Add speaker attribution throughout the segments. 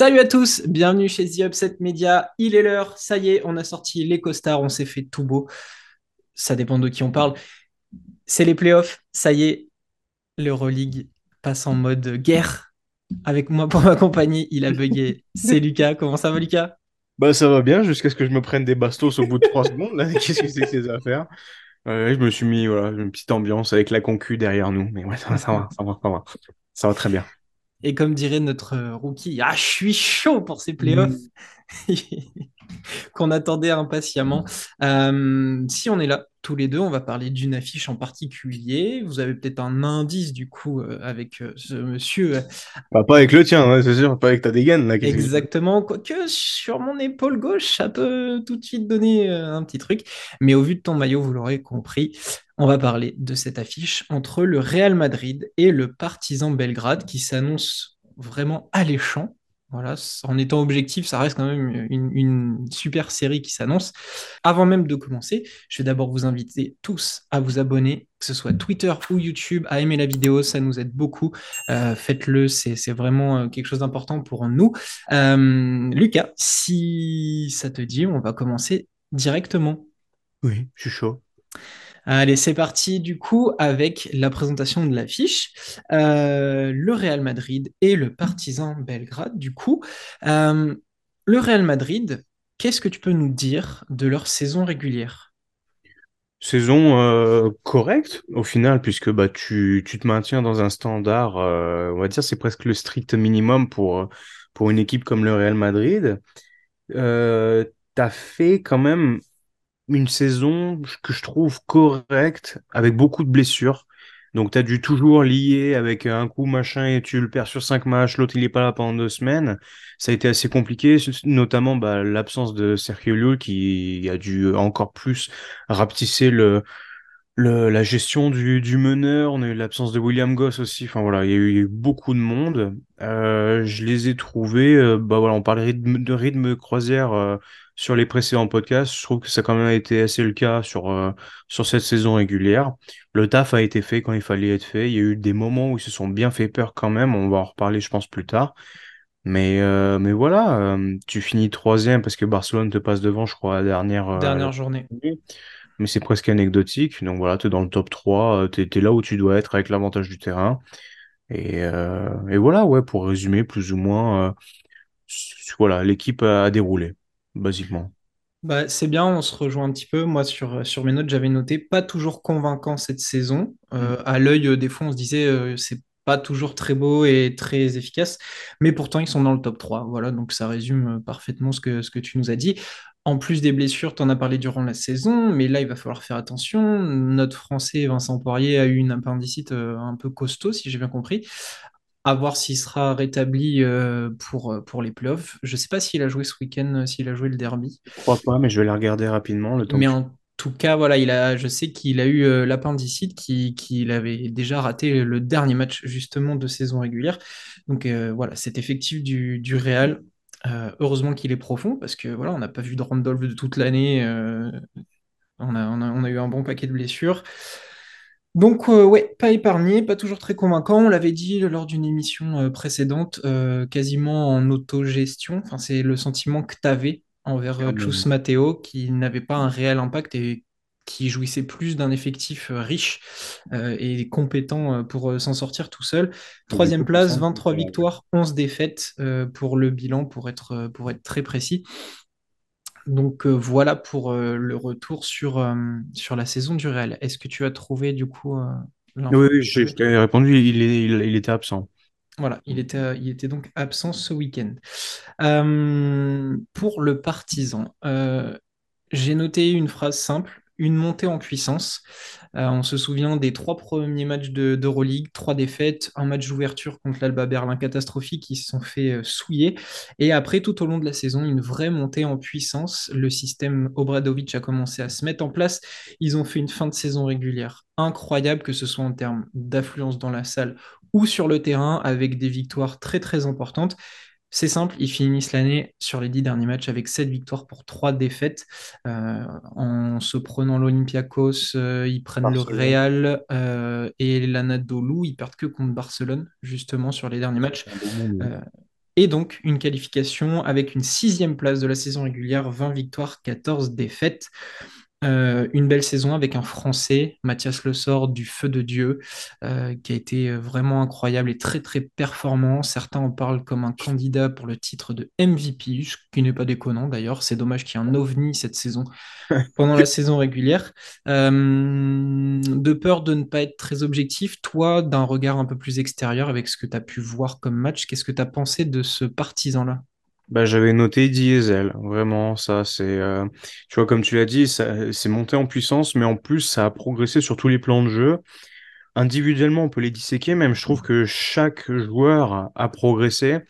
Speaker 1: Salut à tous, bienvenue chez The Upset Media. Il est l'heure, ça y est, on a sorti les costards, on s'est fait tout beau. Ça dépend de qui on parle. C'est les playoffs, ça y est, l'Euroleague passe en mode guerre. Avec moi pour m'accompagner, il a bugué. C'est Lucas. Comment ça va, Lucas?
Speaker 2: Bah ça va bien jusqu'à ce que je me prenne des bastos au bout de trois secondes. là. Qu'est-ce que c'est que ces affaires? Euh, je me suis mis voilà, une petite ambiance avec la concu derrière nous. Mais ouais, ça va, ça va, ça va, ça va. Ça va très bien.
Speaker 1: Et comme dirait notre rookie, ah, je suis chaud pour ces playoffs qu'on attendait impatiemment. Euh, si on est là tous les deux, on va parler d'une affiche en particulier. Vous avez peut-être un indice du coup euh, avec euh, ce monsieur.
Speaker 2: Bah, pas avec le tien, hein, c'est sûr, pas avec ta dégaine. Là,
Speaker 1: Exactement, quoique sur mon épaule gauche, ça peut tout de suite donner euh, un petit truc. Mais au vu de ton maillot, vous l'aurez compris, on va parler de cette affiche entre le Real Madrid et le Partizan Belgrade qui s'annonce vraiment alléchant. Voilà, en étant objectif, ça reste quand même une, super série qui s'annonce. Avant même de commencer, je vais d'abord vous inviter tous à vous abonner, que ce soit Twitter ou YouTube, à aimer la vidéo, ça nous aide beaucoup. Euh, Faites-le, c'est c'est vraiment euh, quelque chose d'important pour nous. Euh, Lucas, si ça te dit, on va commencer directement.
Speaker 2: Oui, je suis chaud.
Speaker 1: Allez, c'est parti du coup avec la présentation de l'affiche. Euh, le Real Madrid et le Partizan Belgrade. Du coup, Euh, le Real Madrid, qu'est-ce que tu peux nous dire de leur saison régulière?
Speaker 2: Saison euh, correcte au final, puisque bah, tu, tu te maintiens dans un standard, on va dire c'est presque le strict minimum pour, pour une équipe comme le Real Madrid. Tu as fait quand même une saison que je trouve correcte, avec beaucoup de blessures. Donc, tu as dû toujours lier avec un coup machin et tu le perds sur cinq matchs, l'autre il est pas là pendant deux semaines. Ça a été assez compliqué, notamment bah, l'absence de Sergio Llull qui a dû encore plus rapetisser le, la gestion du, meneur. On a eu l'absence de William Goss aussi. Enfin voilà, il y a eu, beaucoup de monde. Euh, je les ai trouvés, euh, bah voilà, on parlait de, rythme croisière euh, sur les précédents podcasts. Je trouve que ça a quand même été assez le cas sur, euh, sur cette saison régulière. Le taf a été fait quand il fallait être fait. Il y a eu des moments où ils se sont bien fait peur quand même. On va en reparler, je pense, plus tard. Mais, euh, mais voilà, euh, tu finis troisième parce que Barcelone te passe devant, je crois, la dernière,
Speaker 1: journée.
Speaker 2: mais c'est presque anecdotique. Donc voilà, tu es dans le top 3, tu es, là où tu dois être avec l'avantage du terrain. Et, et voilà, ouais, pour résumer, plus ou moins, voilà, l'équipe a, a déroulé, basiquement.
Speaker 1: Bah, c'est bien, on se rejoint un petit peu. Moi, sur, sur mes notes, j'avais noté pas toujours convaincant cette saison.
Speaker 2: Mm.
Speaker 1: Euh, à l'œil, euh, des fois, on se disait euh, c'est pas toujours très beau et très efficace, mais pourtant, ils sont dans le top 3. Voilà, donc ça résume parfaitement ce que, ce que tu nous as dit. En plus des blessures, tu en as parlé durant la saison, mais là, il va falloir faire attention. Notre Français, Vincent Poirier, a eu une appendicite un peu costaud, si j'ai bien compris. À voir s'il sera rétabli euh, pour, euh, pour les playoffs. Je sais pas s'il a joué ce week-end, euh, s'il a joué le derby.
Speaker 2: Je crois pas, mais je vais la regarder rapidement le temps
Speaker 1: Mais
Speaker 2: que
Speaker 1: en tout cas, voilà, il a, je sais qu'il a eu l'appendicite, qui, qu'il avait déjà raté le dernier match justement de saison régulière. Donc euh, voilà, cet effectif du, du Real, euh, heureusement qu'il est profond, parce que voilà, on n'a pas vu de Randolph de toute l'année. euh, on a, on a, on a eu un bon paquet de blessures. Donc euh, ouais, pas épargné, pas toujours très convaincant. On l'avait dit lors d'une émission euh, précédente, euh, quasiment en autogestion. Enfin, c'est le sentiment que tu avais envers Chus Matteo, qui n'avait pas un réel impact et qui jouissait plus d'un effectif riche et compétent pour s'en sortir tout seul. Troisième place,
Speaker 2: personne.
Speaker 1: 23 victoires, 11 défaites pour le bilan, pour être, pour être très précis. Donc euh, voilà pour euh, le retour sur, euh, sur la saison du Real. Est-ce que tu as trouvé du coup
Speaker 2: Oui, je, t'avais répondu, il, est- il, il était absent.
Speaker 1: Voilà, il était, il était donc absent ce week-end. Pour le partisan, j'ai noté une phrase simple, une montée en puissance. Euh, on se souvient des trois premiers matchs de- d'Euroleague, trois défaites, un match d'ouverture contre l'Alba Berlin catastrophique qui se sont fait euh, souiller. Et après, tout au long de la saison, une vraie montée en puissance. Le système Obradovic a commencé à se mettre en place. Ils ont fait une fin de saison régulière incroyable, que ce soit en termes d'affluence dans la salle ou sur le terrain, avec des victoires très très importantes. C'est simple, ils finissent l'année sur les dix derniers matchs avec sept victoires pour trois défaites. Euh, en se prenant l'Olympiakos, euh, ils prennent le. Real euh, et l'Anadolu. Ils perdent que contre Barcelone, justement, sur les derniers matchs. Et donc une qualification avec une sixième place de la saison régulière, 20 victoires, 14 défaites. Euh, une belle saison avec un Français, Mathias Le Sort du Feu de Dieu, euh, qui a été vraiment incroyable et très très performant. Certains en parlent comme un candidat pour le titre de MVP, ce qui n'est pas déconnant d'ailleurs. C'est dommage qu'il y ait un ovni cette saison pendant la saison régulière. Euh, de peur de ne pas être très objectif, toi, d'un regard un peu plus extérieur avec ce que tu as pu voir comme match, qu'est-ce que tu as pensé de ce partisan-là?
Speaker 2: Bah, j'avais noté Diesel, vraiment, ça, c'est, euh, tu vois, comme tu l'as dit, c'est monté en puissance, mais en plus, ça a progressé sur tous les plans de jeu. Individuellement, on peut les disséquer, même je trouve que chaque joueur a progressé.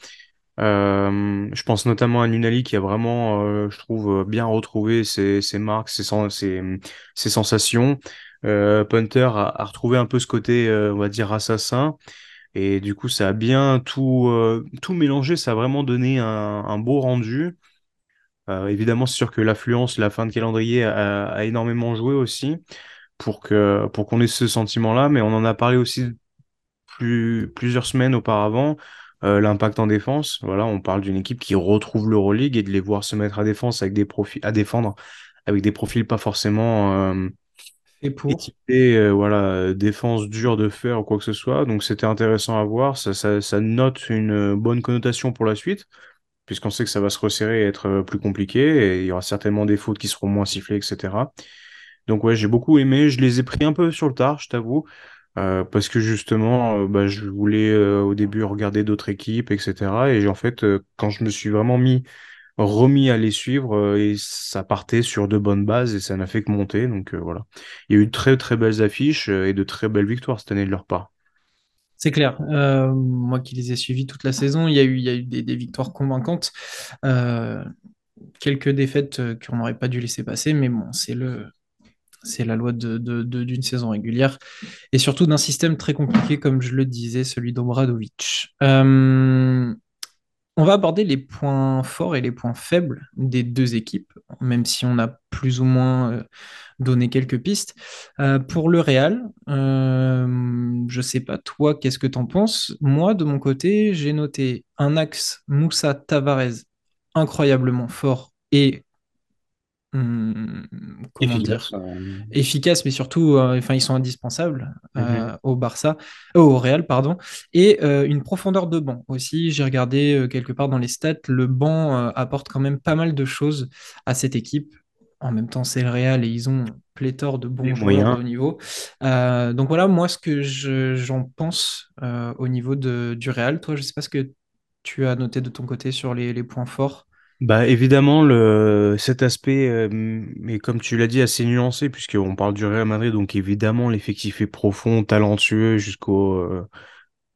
Speaker 2: Euh, je pense notamment à Nunali qui a vraiment, euh, je trouve, bien retrouvé ses, marques, ses, sensations. Punter a, retrouvé un peu ce côté, on va dire, assassin. Et du coup, ça a bien tout, euh, tout mélangé, ça a vraiment donné un, un beau rendu. Euh, évidemment, c'est sûr que l'affluence, la fin de calendrier a, a énormément joué aussi pour que pour qu'on ait ce sentiment-là, mais on en a parlé aussi plus, plusieurs semaines auparavant. Euh, l'impact en défense, voilà, on parle d'une équipe qui retrouve l'Euroleague et de les voir se mettre à défense avec des profils à défendre avec des profils pas forcément euh,
Speaker 1: Et pour
Speaker 2: euh, voilà, défense dure de faire ou quoi que ce soit. Donc c'était intéressant à voir. Ça, ça, ça note une bonne connotation pour la suite, puisqu'on sait que ça va se resserrer et être euh, plus compliqué et il y aura certainement des fautes qui seront moins sifflées, etc. Donc ouais, j'ai beaucoup aimé. Je les ai pris un peu sur le tard, je t'avoue. Euh, parce que justement, euh, bah, je voulais euh, au début regarder d'autres équipes, etc. Et en fait, euh, quand je me suis vraiment mis, remis à les suivre, euh, et ça partait sur de bonnes bases et ça n'a fait que monter. Donc euh, voilà. Il y a eu de très très belles affiches euh, et de très belles victoires cette année de leur part.
Speaker 1: C'est clair. Moi qui les ai suivis toute la saison, il y a eu, il y a eu des, victoires convaincantes. Quelques défaites qu'on n'aurait pas dû laisser passer, mais bon, c'est le, c'est la loi de, de- d'une saison régulière et surtout d'un système très compliqué, comme je le disais, celui d'Obradovic. On va aborder les points forts et les points faibles des deux équipes, même si on a plus ou moins euh, donné quelques pistes. Euh, pour le Real, euh, je ne sais pas toi, qu'est-ce que tu en penses? Moi, de mon côté, j'ai noté un axe Moussa Tavares incroyablement fort et hum, comment
Speaker 2: Efficace.
Speaker 1: dire
Speaker 2: euh,
Speaker 1: efficace, mais surtout, euh, enfin, ils sont indispensables
Speaker 2: mhm.
Speaker 1: euh, au Barça, euh, au Real, pardon, et euh, une profondeur de banc aussi. J'ai regardé euh, quelque part dans les stats, le banc euh, apporte quand même pas mal de choses à cette équipe. En même temps, c'est le Real et ils ont pléthore de
Speaker 2: Les
Speaker 1: bons joueurs de
Speaker 2: moyens.
Speaker 1: haut niveau. Euh, donc voilà, moi, ce que je- j'en pense euh, au niveau de, du Real. Toi, je sais pas ce que tu as noté de ton côté sur les, les points forts.
Speaker 2: Bah évidemment le cet aspect euh, comme tu l'as dit assez nuancé puisqu'on parle du Real Madrid donc évidemment l'effectif est profond, talentueux jusqu'au euh,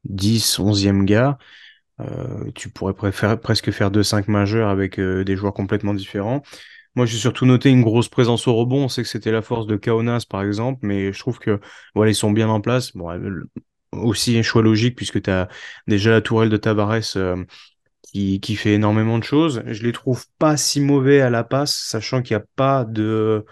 Speaker 2: 10, 11e gars. Euh, tu pourrais préférer, presque faire deux cinq majeurs avec euh, des joueurs complètement différents. Moi, j'ai surtout noté une grosse présence au rebond. On sait que c'était la force de Kaunas, par exemple, mais je trouve que voilà, ils sont bien en place. Bon, aussi un choix logique puisque tu as déjà la tourelle de Tavares euh, qui, qui fait énormément de choses. Je les trouve pas si mauvais à la passe, sachant qu'il n'y a pas de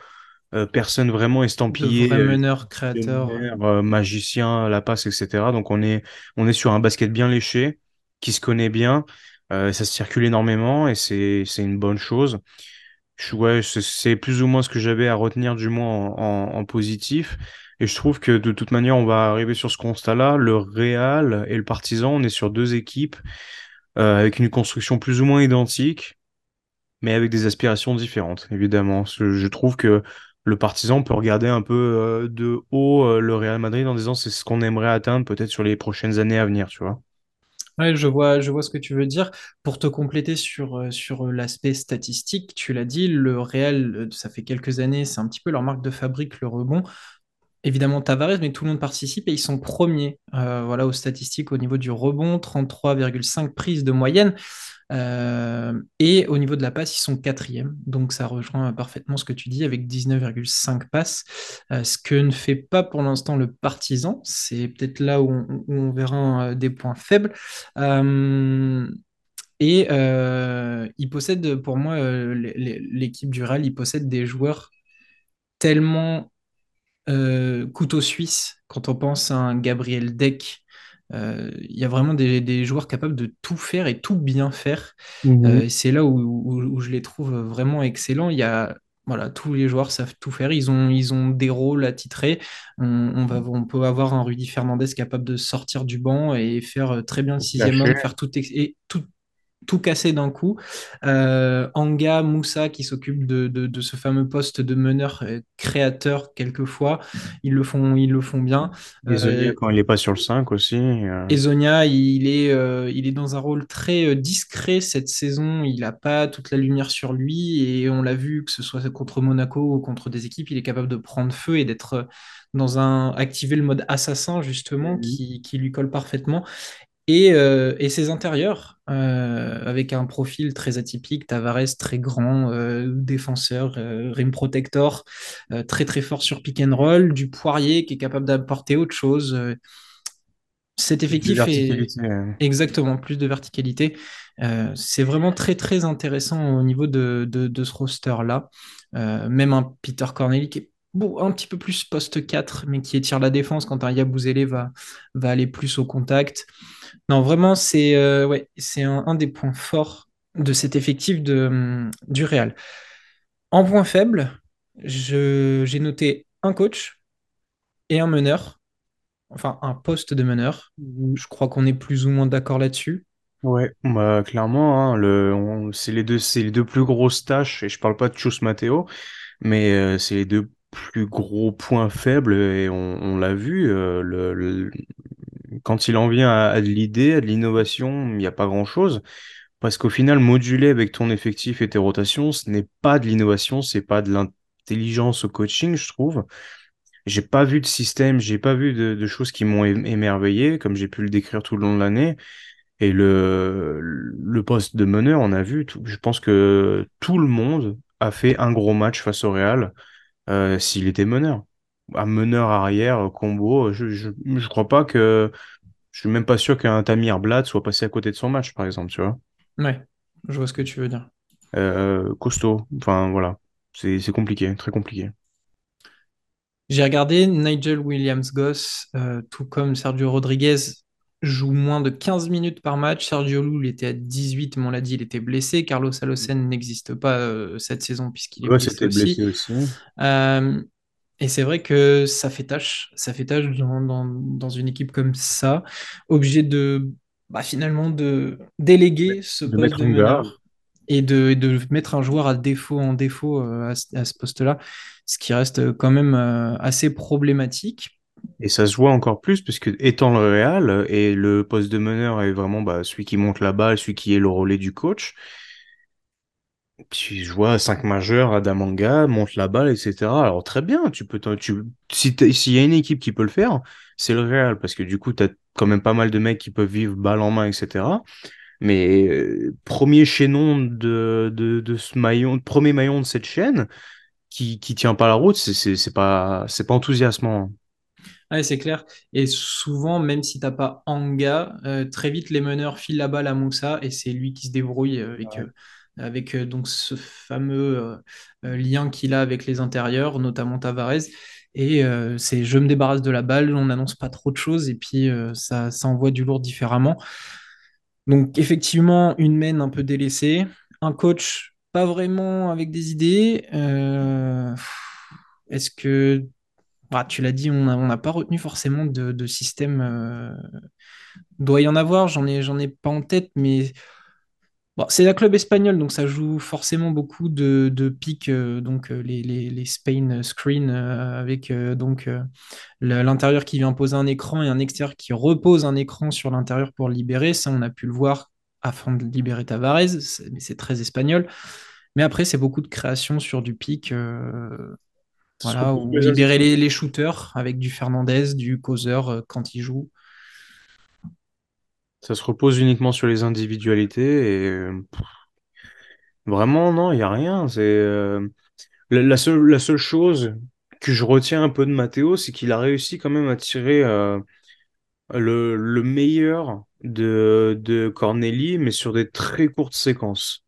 Speaker 2: euh, personne vraiment estampillée euh,
Speaker 1: meneurs, créateurs.
Speaker 2: euh, magicien à la passe, etc. Donc on est, on est sur un basket bien léché, qui se connaît bien, euh, ça se circule énormément et c'est, une bonne chose. Je, ouais, c'est c'est plus ou moins ce que j'avais à retenir du moins en, en, en positif. Et je trouve que de toute manière, on va arriver sur ce constat-là. Le Real et le Partizan, on est sur deux équipes euh, avec une construction plus ou moins identique, mais avec des aspirations différentes, évidemment. Je, trouve que le Partizan peut regarder un peu euh, de haut euh, le Real Madrid en disant c'est ce qu'on aimerait atteindre peut-être sur les prochaines années à venir, tu vois.
Speaker 1: Ouais, je vois, je vois ce que tu veux dire. Pour te compléter sur, sur l'aspect statistique, tu l'as dit, le Real, ça fait quelques années, c'est un petit peu leur marque de fabrique, le rebond. Évidemment, Tavares, mais tout le monde participe et ils sont premiers euh, voilà, aux statistiques au niveau du rebond, 33,5 prises de moyenne. Euh, et au niveau de la passe, ils sont quatrième. Donc ça rejoint parfaitement ce que tu dis avec 19,5 passes. Euh, ce que ne fait pas pour l'instant le partisan. C'est peut-être là où on, verra des points faibles. Et il possède, pour moi, l'équipe du Real, il possède des joueurs tellement euh, couteau suisse quand on pense à un Gabriel Deck Euh, il y a vraiment des, des joueurs capables de tout faire et tout bien faire. Euh,
Speaker 2: Mhm.
Speaker 1: et c'est là où, où- où je les trouve vraiment excellents. Il y a, voilà, tous les joueurs savent tout faire. Ils ont, ils ont des rôles attitrés. On, on va, on peut avoir un Rudy Fernandez capable de sortir du banc et faire euh, très bien le sixième homme, faire tout, et tout, tout casser d'un coup. Euh, Anga, Moussa qui s'occupe de, de- de ce fameux poste de meneur euh, créateur quelquefois, ils le font, ils le font bien. Euh,
Speaker 2: quand il est pas sur le 5 aussi. euh,
Speaker 1: Ezonia, il est, euh, il est dans un rôle très euh, discret cette saison. Il n'a pas toute la lumière sur lui et on l'a vu que ce soit contre Monaco ou contre des équipes, il est capable de prendre feu et d'être euh, dans un activer le mode assassin justement
Speaker 2: Mhm.
Speaker 1: qui, qui lui colle parfaitement. Et, euh, et ses intérieurs, euh, avec un profil très atypique, Tavares très grand, euh, défenseur, euh, rim protector, très très fort sur pick and roll, du Poirier qui est capable d'apporter autre chose. cet
Speaker 2: Plus de
Speaker 1: effectif est exactement plus de verticalité. C'est vraiment très très intéressant au niveau de, de, de ce roster-là. Euh, même un Peter Corneli qui est bon, un petit peu plus poste 4, mais qui étire la défense quand un Yabusele va, va aller plus au contact. Non, vraiment, c'est euh, ouais, c'est un, un des points forts de cet effectif de, hum, du Real. En point faible, j'ai noté un coach et un meneur, enfin un poste de meneur.
Speaker 2: Mhm.
Speaker 1: Je crois qu'on est plus ou moins d'accord là-dessus.
Speaker 2: Ouais, bah clairement, hein, le, c'est les deux, c'est les deux plus grosses tâches, et je parle pas de Chus Mateo, mais euh, c'est les deux plus gros points faibles, et on, l'a vu, euh, quand il en vient à, de l'idée, à de l'innovation, il n'y a pas grand-chose, parce qu'au final, moduler avec ton effectif et tes rotations, ce n'est pas de l'innovation, c'est pas de l'intelligence au coaching, je trouve. J'ai pas vu de système, j'ai pas vu de, choses qui m'ont émerveillé, comme j'ai pu le décrire tout le long de l'année. Et le, poste de meneur, on a vu, je pense que tout le monde a fait un gros match face au Real euh, s'il était meneur. Un meneur arrière, euh, combo, je, je, je crois pas que. Je suis même pas sûr qu'un Tamir Blad soit passé à côté de son match, par exemple, tu vois.
Speaker 1: Ouais, je vois ce que tu veux dire.
Speaker 2: Euh, costaud, enfin voilà. C'est c'est compliqué, très compliqué.
Speaker 1: J'ai regardé Nigel Williams-Goss, euh, tout comme Sergio Rodriguez, joue moins de 15 minutes par match. Sergio Llull était à 18, mais on l'a dit, il était blessé. Carlos Alocen n'existe pas euh, cette saison puisqu'il est
Speaker 2: Ouais,
Speaker 1: blessé aussi.
Speaker 2: blessé aussi.
Speaker 1: Euh, et c'est vrai que ça fait tâche, ça fait tâche dans, dans- dans une équipe comme ça, obligé de bah, finalement de déléguer ce
Speaker 2: De
Speaker 1: poste
Speaker 2: mettre
Speaker 1: de meneur et de, et de mettre un joueur à défaut en défaut euh, à, ce à ce poste-là, ce qui reste quand même assez problématique.
Speaker 2: Et ça se voit encore plus, puisque étant le Real, euh, et le poste de meneur est vraiment bah, celui qui monte la balle, celui qui est le relais du coach. Je vois cinq majeurs, Adamanga, monte la balle, etc. Alors très bien, tu peux, tu, s'il y a une équipe qui peut le faire, c'est le Real, parce que du coup, tu as quand même pas mal de mecs qui peuvent vivre balle en main, etc. Mais euh, premier chaînon de, de, de ce maillon, premier maillon de cette chaîne qui, qui tient pas la route, c'est pas, pas enthousiasmant.
Speaker 1: Ouais, c'est clair. Et souvent, même si t'as pas Anga, euh, très vite les meneurs filent la balle à Moussa et c'est lui qui se débrouille euh, avec,
Speaker 2: Ouais.
Speaker 1: euh, avec euh, donc ce fameux lien qu'il a avec les intérieurs, notamment Tavares. Et c'est je me débarrasse de la balle, on n'annonce pas trop de choses et puis ça, ça envoie du lourd différemment. Donc effectivement, une main un peu délaissée, un coach pas vraiment avec des idées. Est-ce que bah, tu l'as dit, on n'a pas retenu forcément de, système. euh, doit y en avoir, j'en ai, pas en tête, mais c'est un club espagnol, donc ça joue forcément beaucoup de, de pics, euh, donc euh, les, Spain screen euh, avec donc l'intérieur qui vient poser un écran et un extérieur qui repose un écran sur l'intérieur pour libérer. Ça, on a pu le voir afin de libérer Tavares, mais c'est très espagnol. Mais après, c'est beaucoup de création sur du pic. Voilà, ou libérer les, les shooters avec du Fernandez, du Causeur euh, quand il joue.
Speaker 2: Ça se repose uniquement sur les individualités et vraiment, non, il n'y a rien. C'est euh, la, la seule, la seule chose que je retiens un peu de Matteo, c'est qu'il a réussi quand même à tirer euh, le, le meilleur de, de Corneli, mais sur des très courtes séquences.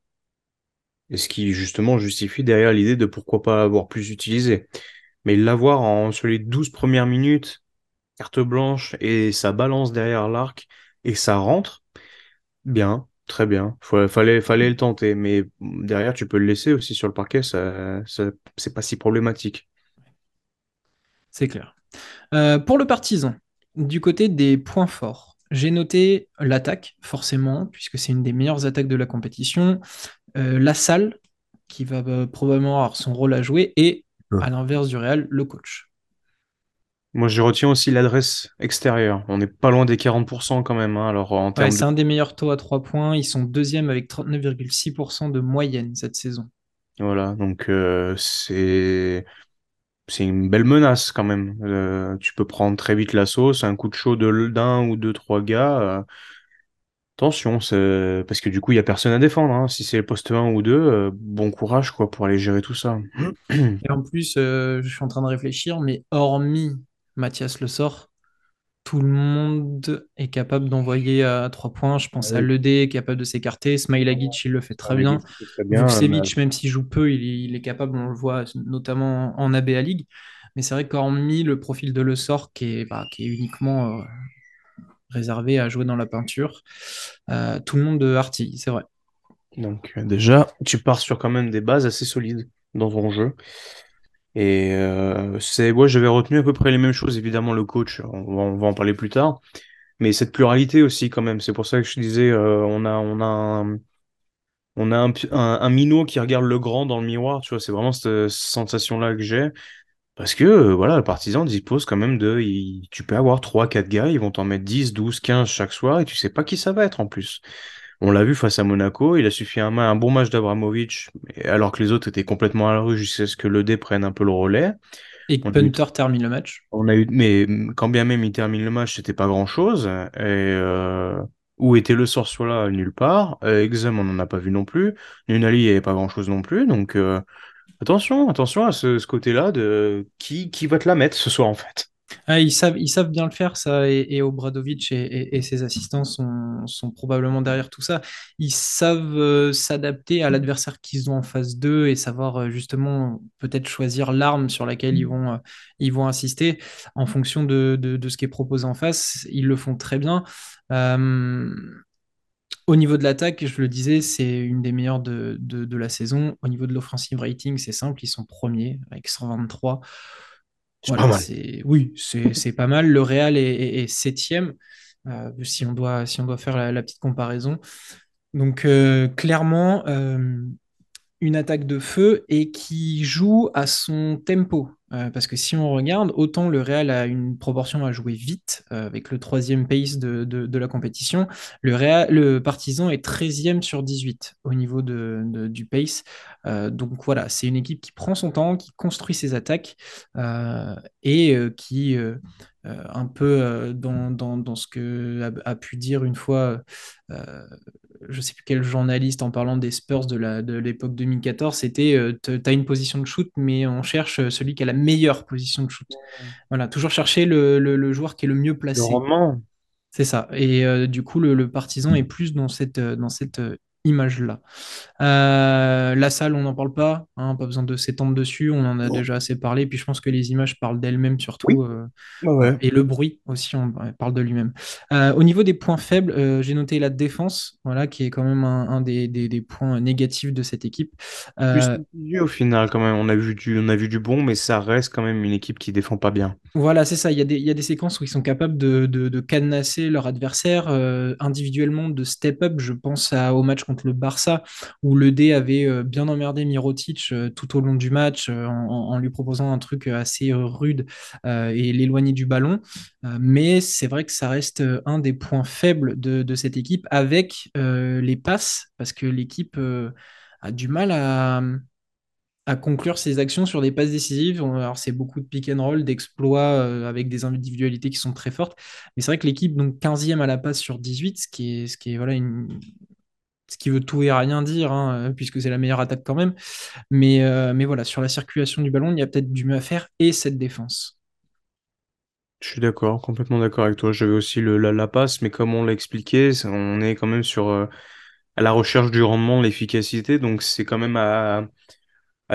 Speaker 2: Et ce qui justement justifie derrière l'idée de pourquoi pas avoir plus utilisé. Mais l'avoir en, sur les 12 premières minutes carte blanche et ça balance derrière l'arc et ça rentre, bien, très bien. Fa- Fallait, fallait le tenter, mais derrière, tu peux le laisser aussi sur le parquet, ça, ça, c'est pas si problématique.
Speaker 1: C'est clair. Euh, pour le partisan, du côté des points forts, j'ai noté l'attaque, forcément, puisque c'est une des meilleures attaques de la compétition, la salle, qui va euh, probablement avoir son rôle à jouer, et à l'inverse du Real, le coach.
Speaker 2: Moi, je retiens aussi l'adresse extérieure. On n'est pas loin des 40% quand même. hein. Alors, en
Speaker 1: Ouais,
Speaker 2: termes de...
Speaker 1: c'est un des meilleurs taux à 3 points. Ils sont deuxième avec 39,6% de moyenne cette saison.
Speaker 2: Voilà, donc euh, c'est c'est une belle menace quand même. Euh, tu peux prendre très vite la sauce, un coup de chaud de d'un ou deux, trois gars. euh, attention, parce que du coup, il n'y a personne à défendre. hein. Si c'est le poste un ou 2, euh, bon courage quoi pour aller gérer tout ça.
Speaker 1: Et en plus, euh, je suis en train de réfléchir, mais hormis Mathias Le Sort, tout le monde est capable d'envoyer à 3 points. Je pense à
Speaker 2: Oui.
Speaker 1: Ledé, est capable de s'écarter. Smailagic, il le fait très bien.
Speaker 2: Très bien, mais
Speaker 1: Vukcevic, même s'il joue peu, il, est il est capable, on le voit notamment en ABA League. Mais c'est vrai qu'hormis le profil de Le Sort, qui est, bah, qui est uniquement euh, réservé à jouer dans la peinture, euh, tout le monde de artille, c'est vrai.
Speaker 2: donc euh, déjà, tu pars sur quand même des bases assez solides dans ton jeu. Et euh, c'est, ouais, j'avais retenu à peu près les mêmes choses, évidemment, le coach, on va, en parler plus tard, mais cette pluralité aussi quand même. C'est pour ça que je disais, euh, on a, on a un, on a un minot qui regarde le grand dans le miroir, tu vois, c'est vraiment cette sensation-là que j'ai. Parce que, euh, voilà, le partisan dispose quand même de, il- tu peux avoir trois quatre gars, ils vont t'en mettre 10 12 15 chaque soir, et tu sais pas qui ça va être en plus. On l'a vu face à Monaco, il a suffi un, ma- un bon match d'Abramovic, et alors que les autres étaient complètement à la rue jusqu'à ce que le D prenne un peu le relais.
Speaker 1: Et que
Speaker 2: On a eu,
Speaker 1: Punter termine le match.
Speaker 2: on a eu, mais quand bien même il termine le match, c'était pas grand-chose. Et euh, où était le sort sur là? Nulle part. Euh, Exum, on n'en a pas vu non plus. Nunali, il n'y avait pas grand-chose non plus. Donc euh, attention, attention à ce, côté-là de qui, qui va te la mettre ce soir en fait.
Speaker 1: Ah, ils savent, ils savent bien le faire, ça, et, et Obradovic et, et- ses assistants sont, sont probablement derrière tout ça. Ils savent euh, s'adapter à l'adversaire qu'ils ont en face d'eux et savoir euh, justement peut-être choisir l'arme sur laquelle ils vont, euh, ils vont insister en fonction de, de- ce qui est proposé en face. Ils le font très bien. Au niveau de l'attaque, je le disais, c'est une des meilleures de, de- de la saison. Au niveau de l'offensive rating, c'est simple, ils sont premiers avec 123.
Speaker 2: C'est pas
Speaker 1: Voilà,
Speaker 2: mal.
Speaker 1: c'est oui, c'est c'est pas mal. Le Real est, est- est septième, euh, si on doit, si on doit faire la, la petite comparaison. Donc euh, clairement, euh, une attaque de feu et qui joue à son tempo. Euh, parce que si on regarde, autant le Real a une proportion à jouer vite, euh, avec le troisième pace de, de- la compétition, le, Real, le est treizième sur 18 au niveau de, du pace. Euh, donc voilà, c'est une équipe qui prend son temps, qui construit ses attaques et qui, un peu dans, dans- dans ce que a, pu dire une fois je sais plus quel journaliste en parlant des Spurs de la, de l'époque 2014, c'était euh, tu as une position de shoot, mais on cherche euh, celui qui a la meilleure position de shoot. Voilà, toujours chercher le, le- le joueur qui est le mieux
Speaker 2: Le
Speaker 1: placé. C'est ça. Et euh, du coup, le, le partisan est plus dans cette, dans cette image-là. Euh, la salle, on n'en parle pas, hein, pas besoin de s'étendre dessus, on en a déjà assez parlé. Puis je pense que les images parlent d'elles-mêmes surtout.
Speaker 2: oui.
Speaker 1: euh,
Speaker 2: ouais.
Speaker 1: Et le bruit aussi, on parle de lui-même. Euh, au niveau des points faibles, j'ai noté la défense, voilà, qui est quand même un, un des, des- des points négatifs de cette équipe.
Speaker 2: Au final quand même. On a vu du, on a vu du bon, mais ça reste quand même une équipe qui défend pas bien.
Speaker 1: Voilà, c'est ça. Il y a des, il y a des séquences où ils sont capables de, de, de cadenasser leur adversaire individuellement, de step up. Je pense à- au match contre le Barça, où le D avait euh, bien emmerdé Mirotic euh, tout au long du match euh, en, lui proposant un truc assez rude et l'éloigner du ballon. Mais c'est vrai que ça reste un des points faibles de, cette équipe avec les passes, parce que l'équipe a du mal à conclure ses actions sur des passes décisives. Alors, c'est beaucoup de pick and roll, d'exploits avec des individualités qui sont très fortes. Mais c'est vrai que l'équipe, donc 15e à la passe sur 18, ce qui est, ce qui est une- ce qui veut tout et rien dire, hein, euh, puisque c'est la meilleure attaque quand même. Mais, euh, mais voilà, sur la circulation du ballon, il y a peut-être du mieux à faire et cette défense.
Speaker 2: Je suis d'accord, complètement d'accord avec toi. J'avais aussi le, la, passe, mais comme on l'a expliqué, on est quand même sur euh, à la recherche du rendement, l'efficacité. Donc c'est quand même à,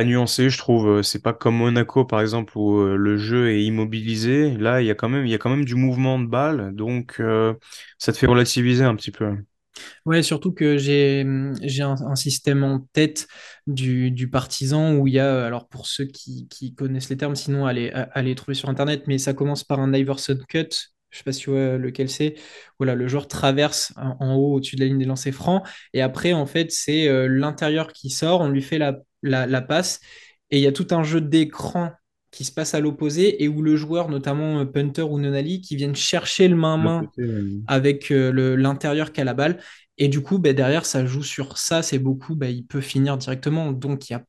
Speaker 2: nuancer, je trouve. C'est pas comme Monaco, par exemple, où le jeu est immobilisé. Là, il y a quand même, y a quand même du mouvement de balle, donc ça te fait relativiser un petit peu.
Speaker 1: Ouais, surtout que j'ai j'ai un, système en tête du, du partisan où il y a, alors pour ceux qui, connaissent les termes, sinon allez, allez trouver sur Internet, mais ça commence par un Iverson cut, je sais pas si tu vois lequel c'est. Voilà, le joueur traverse en, en haut au-dessus de la ligne des lancers francs, et après, en fait, c'est euh, l'intérieur qui sort, on lui fait la, la, la passe, et il y a tout un jeu d'écran qui se passe à l'opposé, et où le joueur, notamment euh, punter ou Nonali, qui viennent chercher le main-main avec euh, l'intérieur qui a la balle. Et du coup, ben, derrière, ça joue sur ça, c'est beaucoup, ben, il peut finir directement. Donc, il n'y a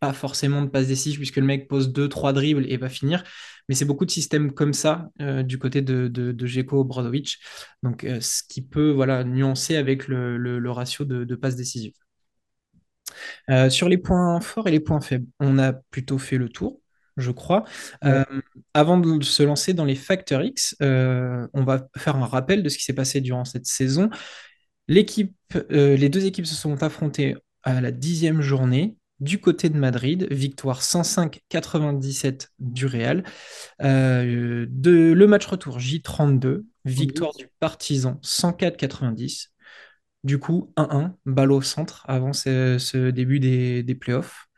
Speaker 1: pas forcément de passe décisive puisque le mec pose deux, trois dribbles et va finir. Mais c'est beaucoup de systèmes comme ça euh, du côté de, de, Obradović. Donc, euh, ce qui peut voilà, nuancer avec le, le- le ratio de, de passes décisives. Sur les points forts et les points faibles, on a plutôt fait le tour, je crois. Euh, avant de se lancer dans les facteurs X, euh, on va faire un rappel de ce qui s'est passé durant cette saison. L'équipe, euh, les deux équipes se sont affrontées à la dixième journée. Du côté de Madrid, victoire 105-97 du Real. De, le match retour J32, victoire du Partizan 104-90. Du coup, 1-1, balle au centre avant ce, ce début des, des playoffs.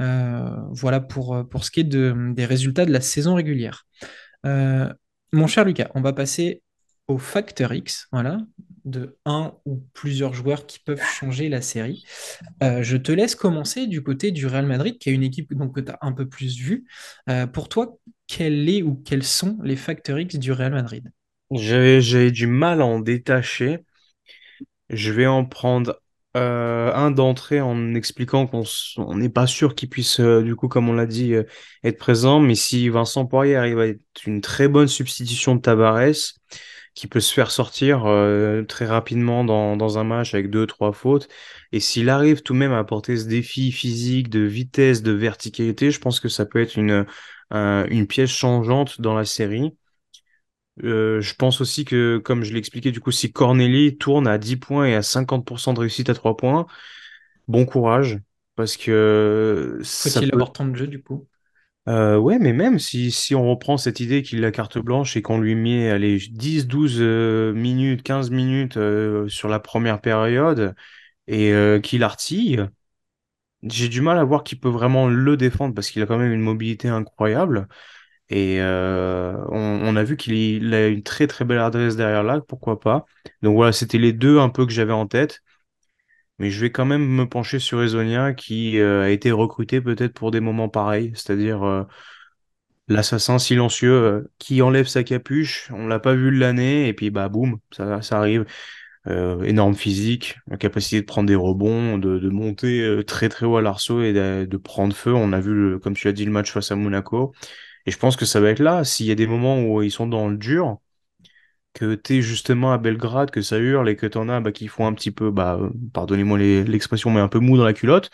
Speaker 1: Euh, voilà pour, pour ce qui est de- des résultats de la saison régulière. Euh, mon cher Lucas, on va passer au facteur X, voilà, de un ou plusieurs joueurs qui peuvent changer la série. Euh, je te laisse commencer du côté du Real Madrid, qui est une équipe donc, que tu as un peu plus vue. Euh, pour toi, quel est ou quels sont les facteurs X du Real Madrid?
Speaker 2: J'avais du mal à en détacher. Je vais en prendre euh, un d'entrée en expliquant qu'on n'est pas sûr qu'il puisse, euh, du coup, comme on l'a dit, euh, être présent. Mais si Vincent Poirier arrive à être une très bonne substitution de Tabarez, qui peut se faire sortir euh, très rapidement dans, dans un match avec deux, trois fautes, et s'il arrive tout de même à apporter ce défi physique de vitesse, de verticalité, je pense que ça peut être une, un- une pièce changeante dans la série. Euh, je pense aussi que, comme je l'ai expliqué, du coup, si Corneli tourne à 10 points et à 50% de réussite à 3 points, bon courage, parce que
Speaker 1: Faut-il
Speaker 2: peut...
Speaker 1: avoir tant de jeu du coup?
Speaker 2: Euh, ouais, mais même si, si on reprend cette idée qu'il a carte blanche et qu'on lui met allez, 10, 12 euh, minutes, 15 minutes euh, sur la première période et qu'il artille, j'ai du mal à voir qu'il peut vraiment le défendre parce qu'il a quand même une mobilité incroyable. Et euh, on, a vu qu'il il a une très très belle adresse derrière là, pourquoi pas. Donc voilà, c'était les deux un peu que j'avais en tête. Mais je vais quand même me pencher sur Ezonia qui euh, a été recruté peut-être pour des moments pareils, c'est-à-dire euh, l'assassin silencieux qui enlève sa capuche, on l'a pas vu l'année, et puis bah boum, ça, arrive. Énorme physique, la capacité de prendre des rebonds, de, monter très très haut à l'arceau et de, prendre feu. On a vu, comme tu as dit, le match face à Monaco. Et je pense que ça va être là. S'il y a des moments où ils sont dans le dur, que tu es justement à Belgrade, que ça hurle et que t'en as bah, qui font un petit peu, bah, euh, pardonnez-moi l'expression, mais un peu mou dans la culotte,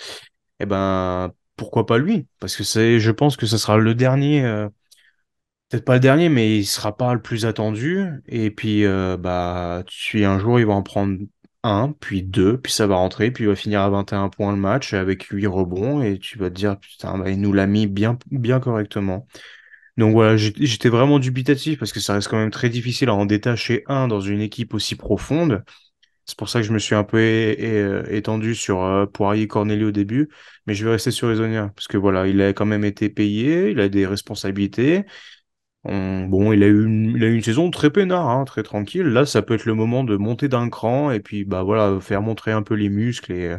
Speaker 2: eh ben pourquoi pas lui? Parce que c'est, je pense que ce sera le dernier, euh, peut-être pas le dernier, mais il sera pas le plus attendu. Et puis euh, bah tu un jour il va en prendre un, puis deux, puis ça va rentrer, puis il va finir à 21 points le match avec 8 rebonds, et tu vas te dire putain, bah, il nous l'a mis bien, bien correctement. Donc voilà, j'étais vraiment dubitatif parce que ça reste quand même très difficile à en détacher un dans une équipe aussi profonde. C'est pour ça que je me suis un peu étendu sur euh, Poirier Cornelius au début, mais je vais rester sur Ezonia parce que voilà, il a quand même été payé, il a des responsabilités. On- bon, il a eu une, saison très peinard, hein, très tranquille. Là, ça peut être le moment de monter d'un cran et puis bah voilà, faire montrer un peu les muscles et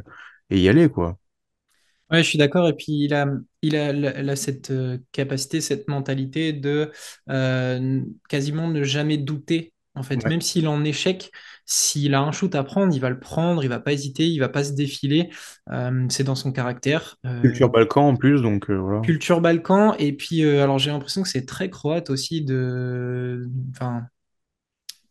Speaker 2: y aller quoi.
Speaker 1: Ouais, je suis d'accord. Et puis, il a, il a, il a cette euh, capacité, cette mentalité de euh, quasiment ne jamais douter. En fait,
Speaker 2: Ouais.
Speaker 1: même s'il est en échec, s'il a un shoot à prendre, il va le prendre, il va pas hésiter, il va pas se défiler. Euh, c'est dans son caractère. Euh,
Speaker 2: Culture Balkan en plus, donc euh, voilà.
Speaker 1: culture Balkan. Et puis, alors j'ai l'impression que c'est très croate aussi de, enfin,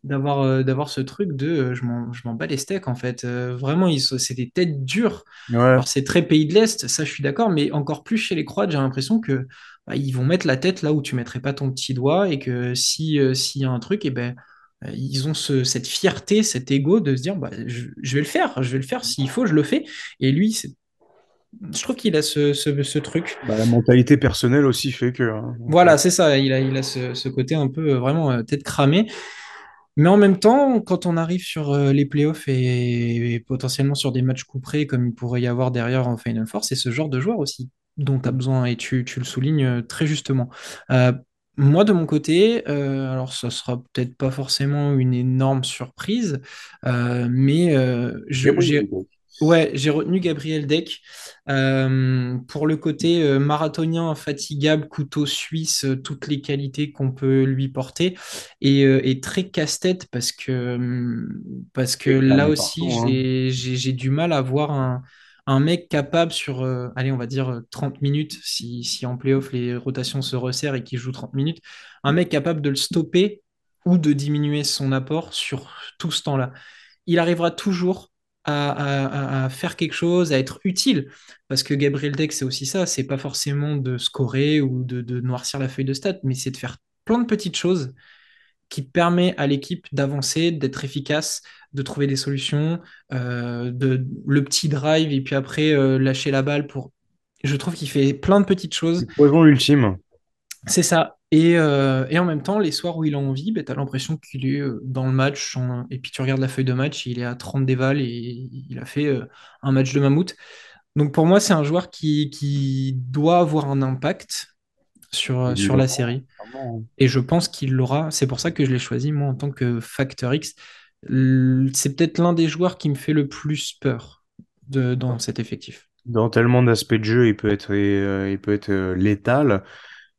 Speaker 1: d'avoir euh, d'avoir ce truc de euh, je m'en je m'en bats les steaks en fait. Euh, vraiment, c'est des têtes dures.
Speaker 2: Ouais.
Speaker 1: Alors c'est très pays de l'Est, ça je suis d'accord, mais encore plus chez les Croates, j'ai l'impression que bah, ils vont mettre la tête là où tu mettrais pas ton petit doigt et que si s'il y a un truc, et ben euh, ils ont ce- cette fierté, cet ego de se dire bah, je, je vais le faire, je vais le faire s'il faut, je le fais. Et lui, c'est Je trouve qu'il a ce, ce- ce truc.
Speaker 2: Bah, la mentalité personnelle aussi fait que. hein,
Speaker 1: Voilà, c'est ça. Il a, il a ce, ce côté un peu vraiment tête cramée. Mais en même temps, quand on arrive sur euh, les playoffs et, et potentiellement sur des matchs couperés, comme il pourrait y avoir derrière en Final Four, c'est ce genre de joueur aussi dont tu as besoin et tu, tu le soulignes euh, très justement. Euh, moi, de mon côté, euh, alors ça sera peut-être pas forcément une énorme surprise, euh, mais j'ai. Ouais, j'ai retenu Gabriel Deck euh, pour le côté euh, marathonien, infatigable, couteau suisse, euh, toutes les qualités qu'on peut lui porter, et, et très casse-tête parce que, parce que là aussi,
Speaker 2: hein.
Speaker 1: j'ai, du mal à voir un, un mec capable sur, euh, allez, on va dire euh, 30 minutes, si, si en playoff les rotations se resserrent et qu'il joue 30 minutes, un mec capable de le stopper ou de diminuer son apport sur tout ce temps-là. Il arrivera toujours à, à- à faire quelque chose, à être utile. Parce que Gabriel Deck, c'est aussi ça, c'est pas forcément de scorer ou de, de noircir la feuille de stats, mais c'est de faire plein de petites choses qui permet à l'équipe d'avancer, d'être efficace, de trouver des solutions, euh, de, le petit drive et puis après euh, lâcher la balle pour... Je trouve qu'il fait plein de petites choses
Speaker 2: poison ultime.
Speaker 1: c'est ça. Et, euh, et en même temps, les soirs où il a envie, ben, tu as l'impression qu'il est euh, dans le match. en- Et puis tu regardes la feuille de match, il est à 30 déval et il a fait euh, un match de mammouth. Donc pour moi, c'est un joueur qui, qui doit avoir un impact sur, sur la série.
Speaker 2: clairement.
Speaker 1: Et je pense qu'il l'aura. C'est pour ça que je l'ai choisi, moi, en tant que Factor X. C'est peut-être l'un des joueurs qui me fait le plus peur de, dans cet effectif.
Speaker 2: Dans tellement d'aspects de jeu, il peut être, il peut être létal.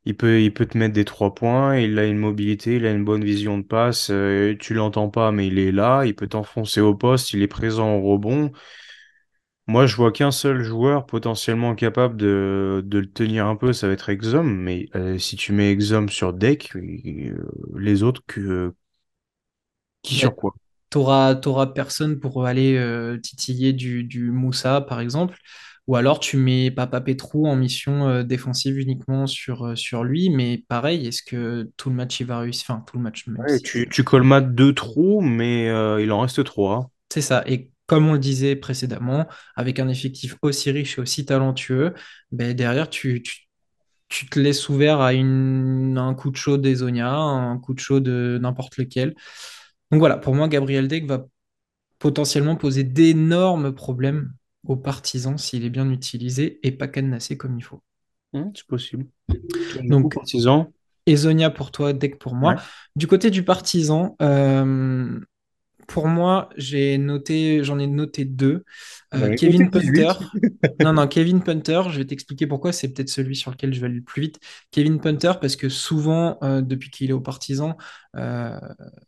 Speaker 2: Il peut, il peut te mettre des trois points. Il a une mobilité, il a une bonne vision de passe. euh, tu l'entends pas, mais il est là. Il peut t'enfoncer au poste. Il est présent au rebond. Moi, je vois qu'un seul joueur potentiellement capable de, de le tenir un peu, ça va être Exum. Mais euh, si tu mets Exum sur deck, euh, les autres, que, qui sur quoi?
Speaker 1: T'auras, personne pour aller titiller du, du Moussa, par exemple. Ou alors tu mets Papa Petrou en mission euh, défensive uniquement sur, euh, sur lui. Mais pareil, est-ce que tout le match il va réussir? Enfin, tout le match,
Speaker 2: Ouais,
Speaker 1: si
Speaker 2: tu, tu colmates deux trous, mais euh, il en reste trois.
Speaker 1: C'est ça. Et comme on le disait précédemment, avec un effectif aussi riche et aussi talentueux, ben derrière, tu, tu, tu te laisses ouvert à une, un coup de chaud des Zonia, un coup de chaud de n'importe lequel. Donc voilà, pour moi, Gabriel Deck va potentiellement poser d'énormes problèmes aux partisans s'il est bien utilisé et pas cadenassé comme il faut.
Speaker 2: Hum, c'est possible.
Speaker 1: Donc,
Speaker 2: partisan.
Speaker 1: Ezonia pour toi, Deck pour moi.
Speaker 2: Ouais.
Speaker 1: Du côté du partisan, euh, pour moi, j'ai noté, j'en ai noté deux. Euh, Kevin Punter.
Speaker 2: 18.
Speaker 1: Non, non, Kevin Punter, je vais t'expliquer pourquoi, c'est peut-être celui sur lequel je vais aller le plus vite. Kevin Punter, parce que souvent, euh, depuis qu'il est au partisan, euh,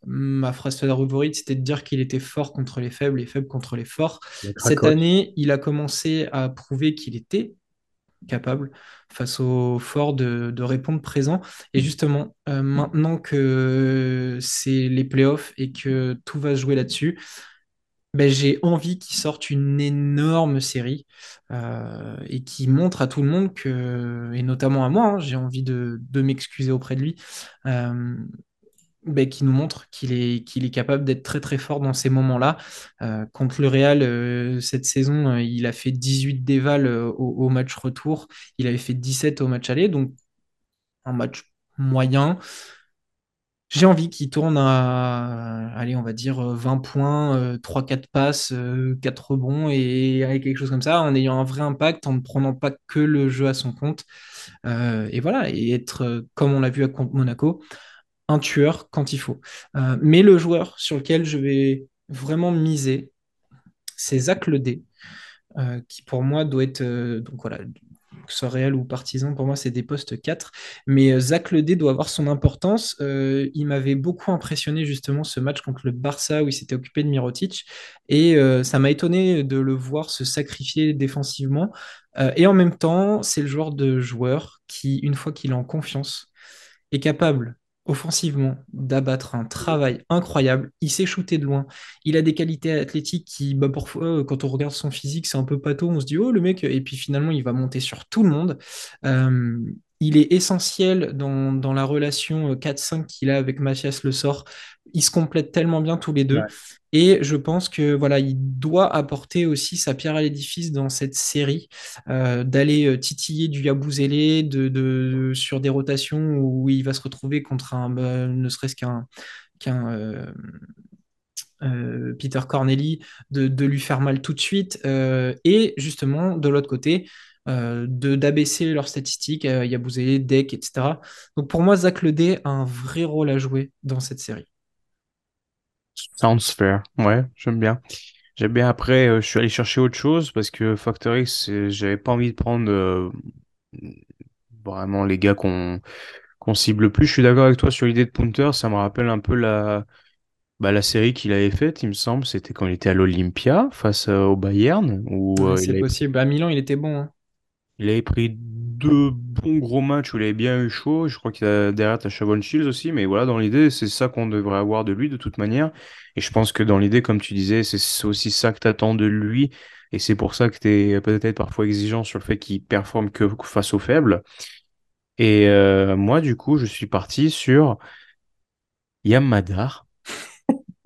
Speaker 1: ma phrase favorite, c'était de dire qu'il était fort contre les faibles et faible contre les forts. Cette année, il a commencé à prouver qu'il était capable face aux forts de, répondre présent. Et justement, euh, maintenant que c'est les playoffs et que tout va se jouer là-dessus, ben, j'ai envie qu'il sorte une énorme série euh, et qui montre à tout le monde que, et notamment à moi, hein, j'ai envie de, de m'excuser auprès de lui, euh, ben, qui nous montre qu'il est, qu'il est capable d'être très très fort dans ces moments-là. Euh, contre le Real, euh, cette saison, euh, il a fait 18 dévals euh, au, match retour, il avait fait 17 au match aller, donc un match moyen. J'ai envie qu'il tourne à, allez, on va dire euh, 20 points, euh, 3-4 passes, euh, 4 rebonds et avec quelque chose comme ça, en ayant un vrai impact, en ne prenant pas que le jeu à son compte. Et voilà, et être, comme on l'a vu à Monaco, un tueur quand il faut. Euh, mais le joueur sur lequel je vais vraiment miser, c'est Zach Ledé euh, qui pour moi doit être, euh, donc voilà, que ce soit réel ou partisan, pour moi c'est des postes 4. Mais Zach Ledé doit avoir son importance. Il m'avait beaucoup impressionné justement ce match contre le Barça où il s'était occupé de Mirotic. Et ça m'a étonné de le voir se sacrifier défensivement. Et en même temps, c'est le genre de joueur qui, une fois qu'il est en confiance, est capable offensivement d'abattre un travail incroyable. Il sait shooter de loin. Il a des qualités athlétiques qui, bah, parfois, euh, quand on regarde son physique, c'est un peu pâteau. On se dit, oh, le mec, et puis finalement, il va monter sur tout le monde. Euh, il est essentiel dans, la relation euh, 4-5 qu'il a avec Mathias Le Sort. Ils se complètent tellement bien tous les deux. Et je pense que voilà, il doit apporter aussi sa pierre à l'édifice dans cette série, euh, d'aller euh, titiller du Yabusele de, sur des rotations où il va se retrouver contre un, bah, ne serait-ce qu'un euh, Peter Corneli, de, lui faire mal tout de suite, et justement de l'autre côté. de d'abaisser leurs statistiques, Yabusele, Deck, etc. Donc pour moi, Zach Ledé a un vrai rôle à jouer dans cette série.
Speaker 2: Sounds fair. Ouais, j'aime bien. J'aime bien. Après, euh, je suis allé chercher autre chose parce que Factor X, j'avais pas envie de prendre euh, vraiment les gars qu'on cible plus. Je suis d'accord avec toi sur l'idée de Punter. Ça me rappelle un peu la, bah, la série qu'il avait faite, il me semble. C'était quand il était à l'Olympia face euh, au Bayern où
Speaker 1: Ouais,
Speaker 2: il
Speaker 1: c'est possible. À Milan, il était bon. hein.
Speaker 2: Il avait pris deux bons gros matchs où il avait bien eu chaud. Je crois qu'il a derrière t'as Shavon Shields aussi, mais voilà, dans l'idée, c'est ça qu'on devrait avoir de lui de toute manière. Et je pense que dans l'idée, comme tu disais, c'est aussi ça que t'attends de lui. Et c'est pour ça que t'es peut-être parfois exigeant sur le fait qu'il performe que face aux faibles. Et euh, moi, du coup, je suis parti sur Yamadar.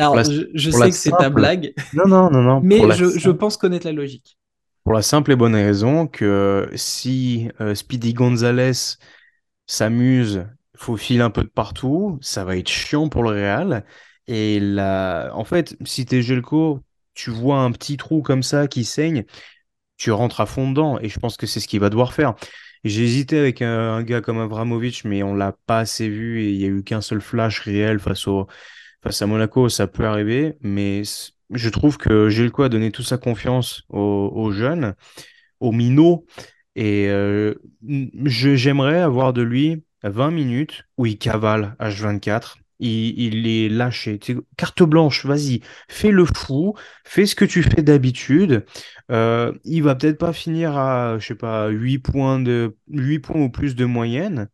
Speaker 2: La,
Speaker 1: Alors, je, sais que c'est ta blague,
Speaker 2: Non, non, non, non.
Speaker 1: Mais je, pense connaître la logique.
Speaker 2: Pour la simple et bonne raison que si euh, Speedy Gonzalez s'amuse, faufile un peu de partout, ça va être chiant pour le Real. Et là, en fait, si t'es Gelco, tu vois un petit trou comme ça qui saigne, tu rentres à fond dedans. Et je pense que c'est ce qu'il va devoir faire. J'ai hésité avec un, un gars comme Abramovic, mais on l'a pas assez vu et il y a eu qu'un seul flash réel face au, face à Monaco. Ça peut arriver, mais je trouve que Gelco a donné toute sa confiance aux, jeunes, aux minots. Et euh, j'aimerais avoir de lui 20 minutes où il cavale H24. Il, est lâché. Carte blanche, vas-y, fais le fou, fais ce que tu fais d'habitude. Euh, il va peut-être pas finir à, je sais pas, 8 points de, 8 points ou plus de moyenne,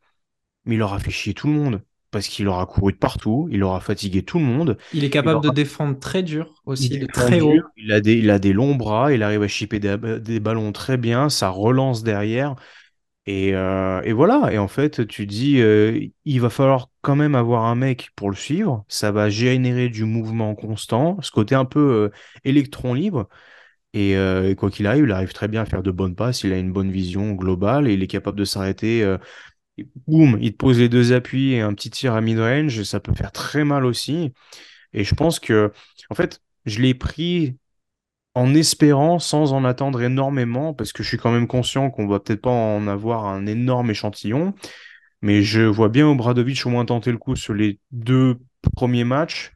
Speaker 2: mais il aura fait chier tout le monde. Parce qu'il aura couru de partout, il aura fatigué tout le monde.
Speaker 1: Il est
Speaker 2: Il
Speaker 1: capable de défendre très dur
Speaker 2: il
Speaker 1: aussi, de
Speaker 2: défend
Speaker 1: très
Speaker 2: dur,
Speaker 1: haut.
Speaker 2: il a des, il a des longs bras, il arrive à chipper des, des ballons très bien, ça relance derrière. Et, euh, et voilà, et en fait, tu dis, euh, il va falloir quand même avoir un mec pour le suivre, ça va générer du mouvement constant, ce côté un peu euh, électron libre, et, et quoi qu'il arrive, il arrive très bien à faire de bonnes passes, il a une bonne vision globale, et il est capable de s'arrêter, boum, il te pose les deux appuis et un petit tir à mid-range, ça peut faire très mal aussi, et je pense que, en fait, je l'ai pris en espérant, sans en attendre énormément, parce que je suis quand même conscient qu'on va peut-être pas en avoir un énorme échantillon, mais je vois bien Obradovic au moins tenter le coup sur les deux premiers matchs,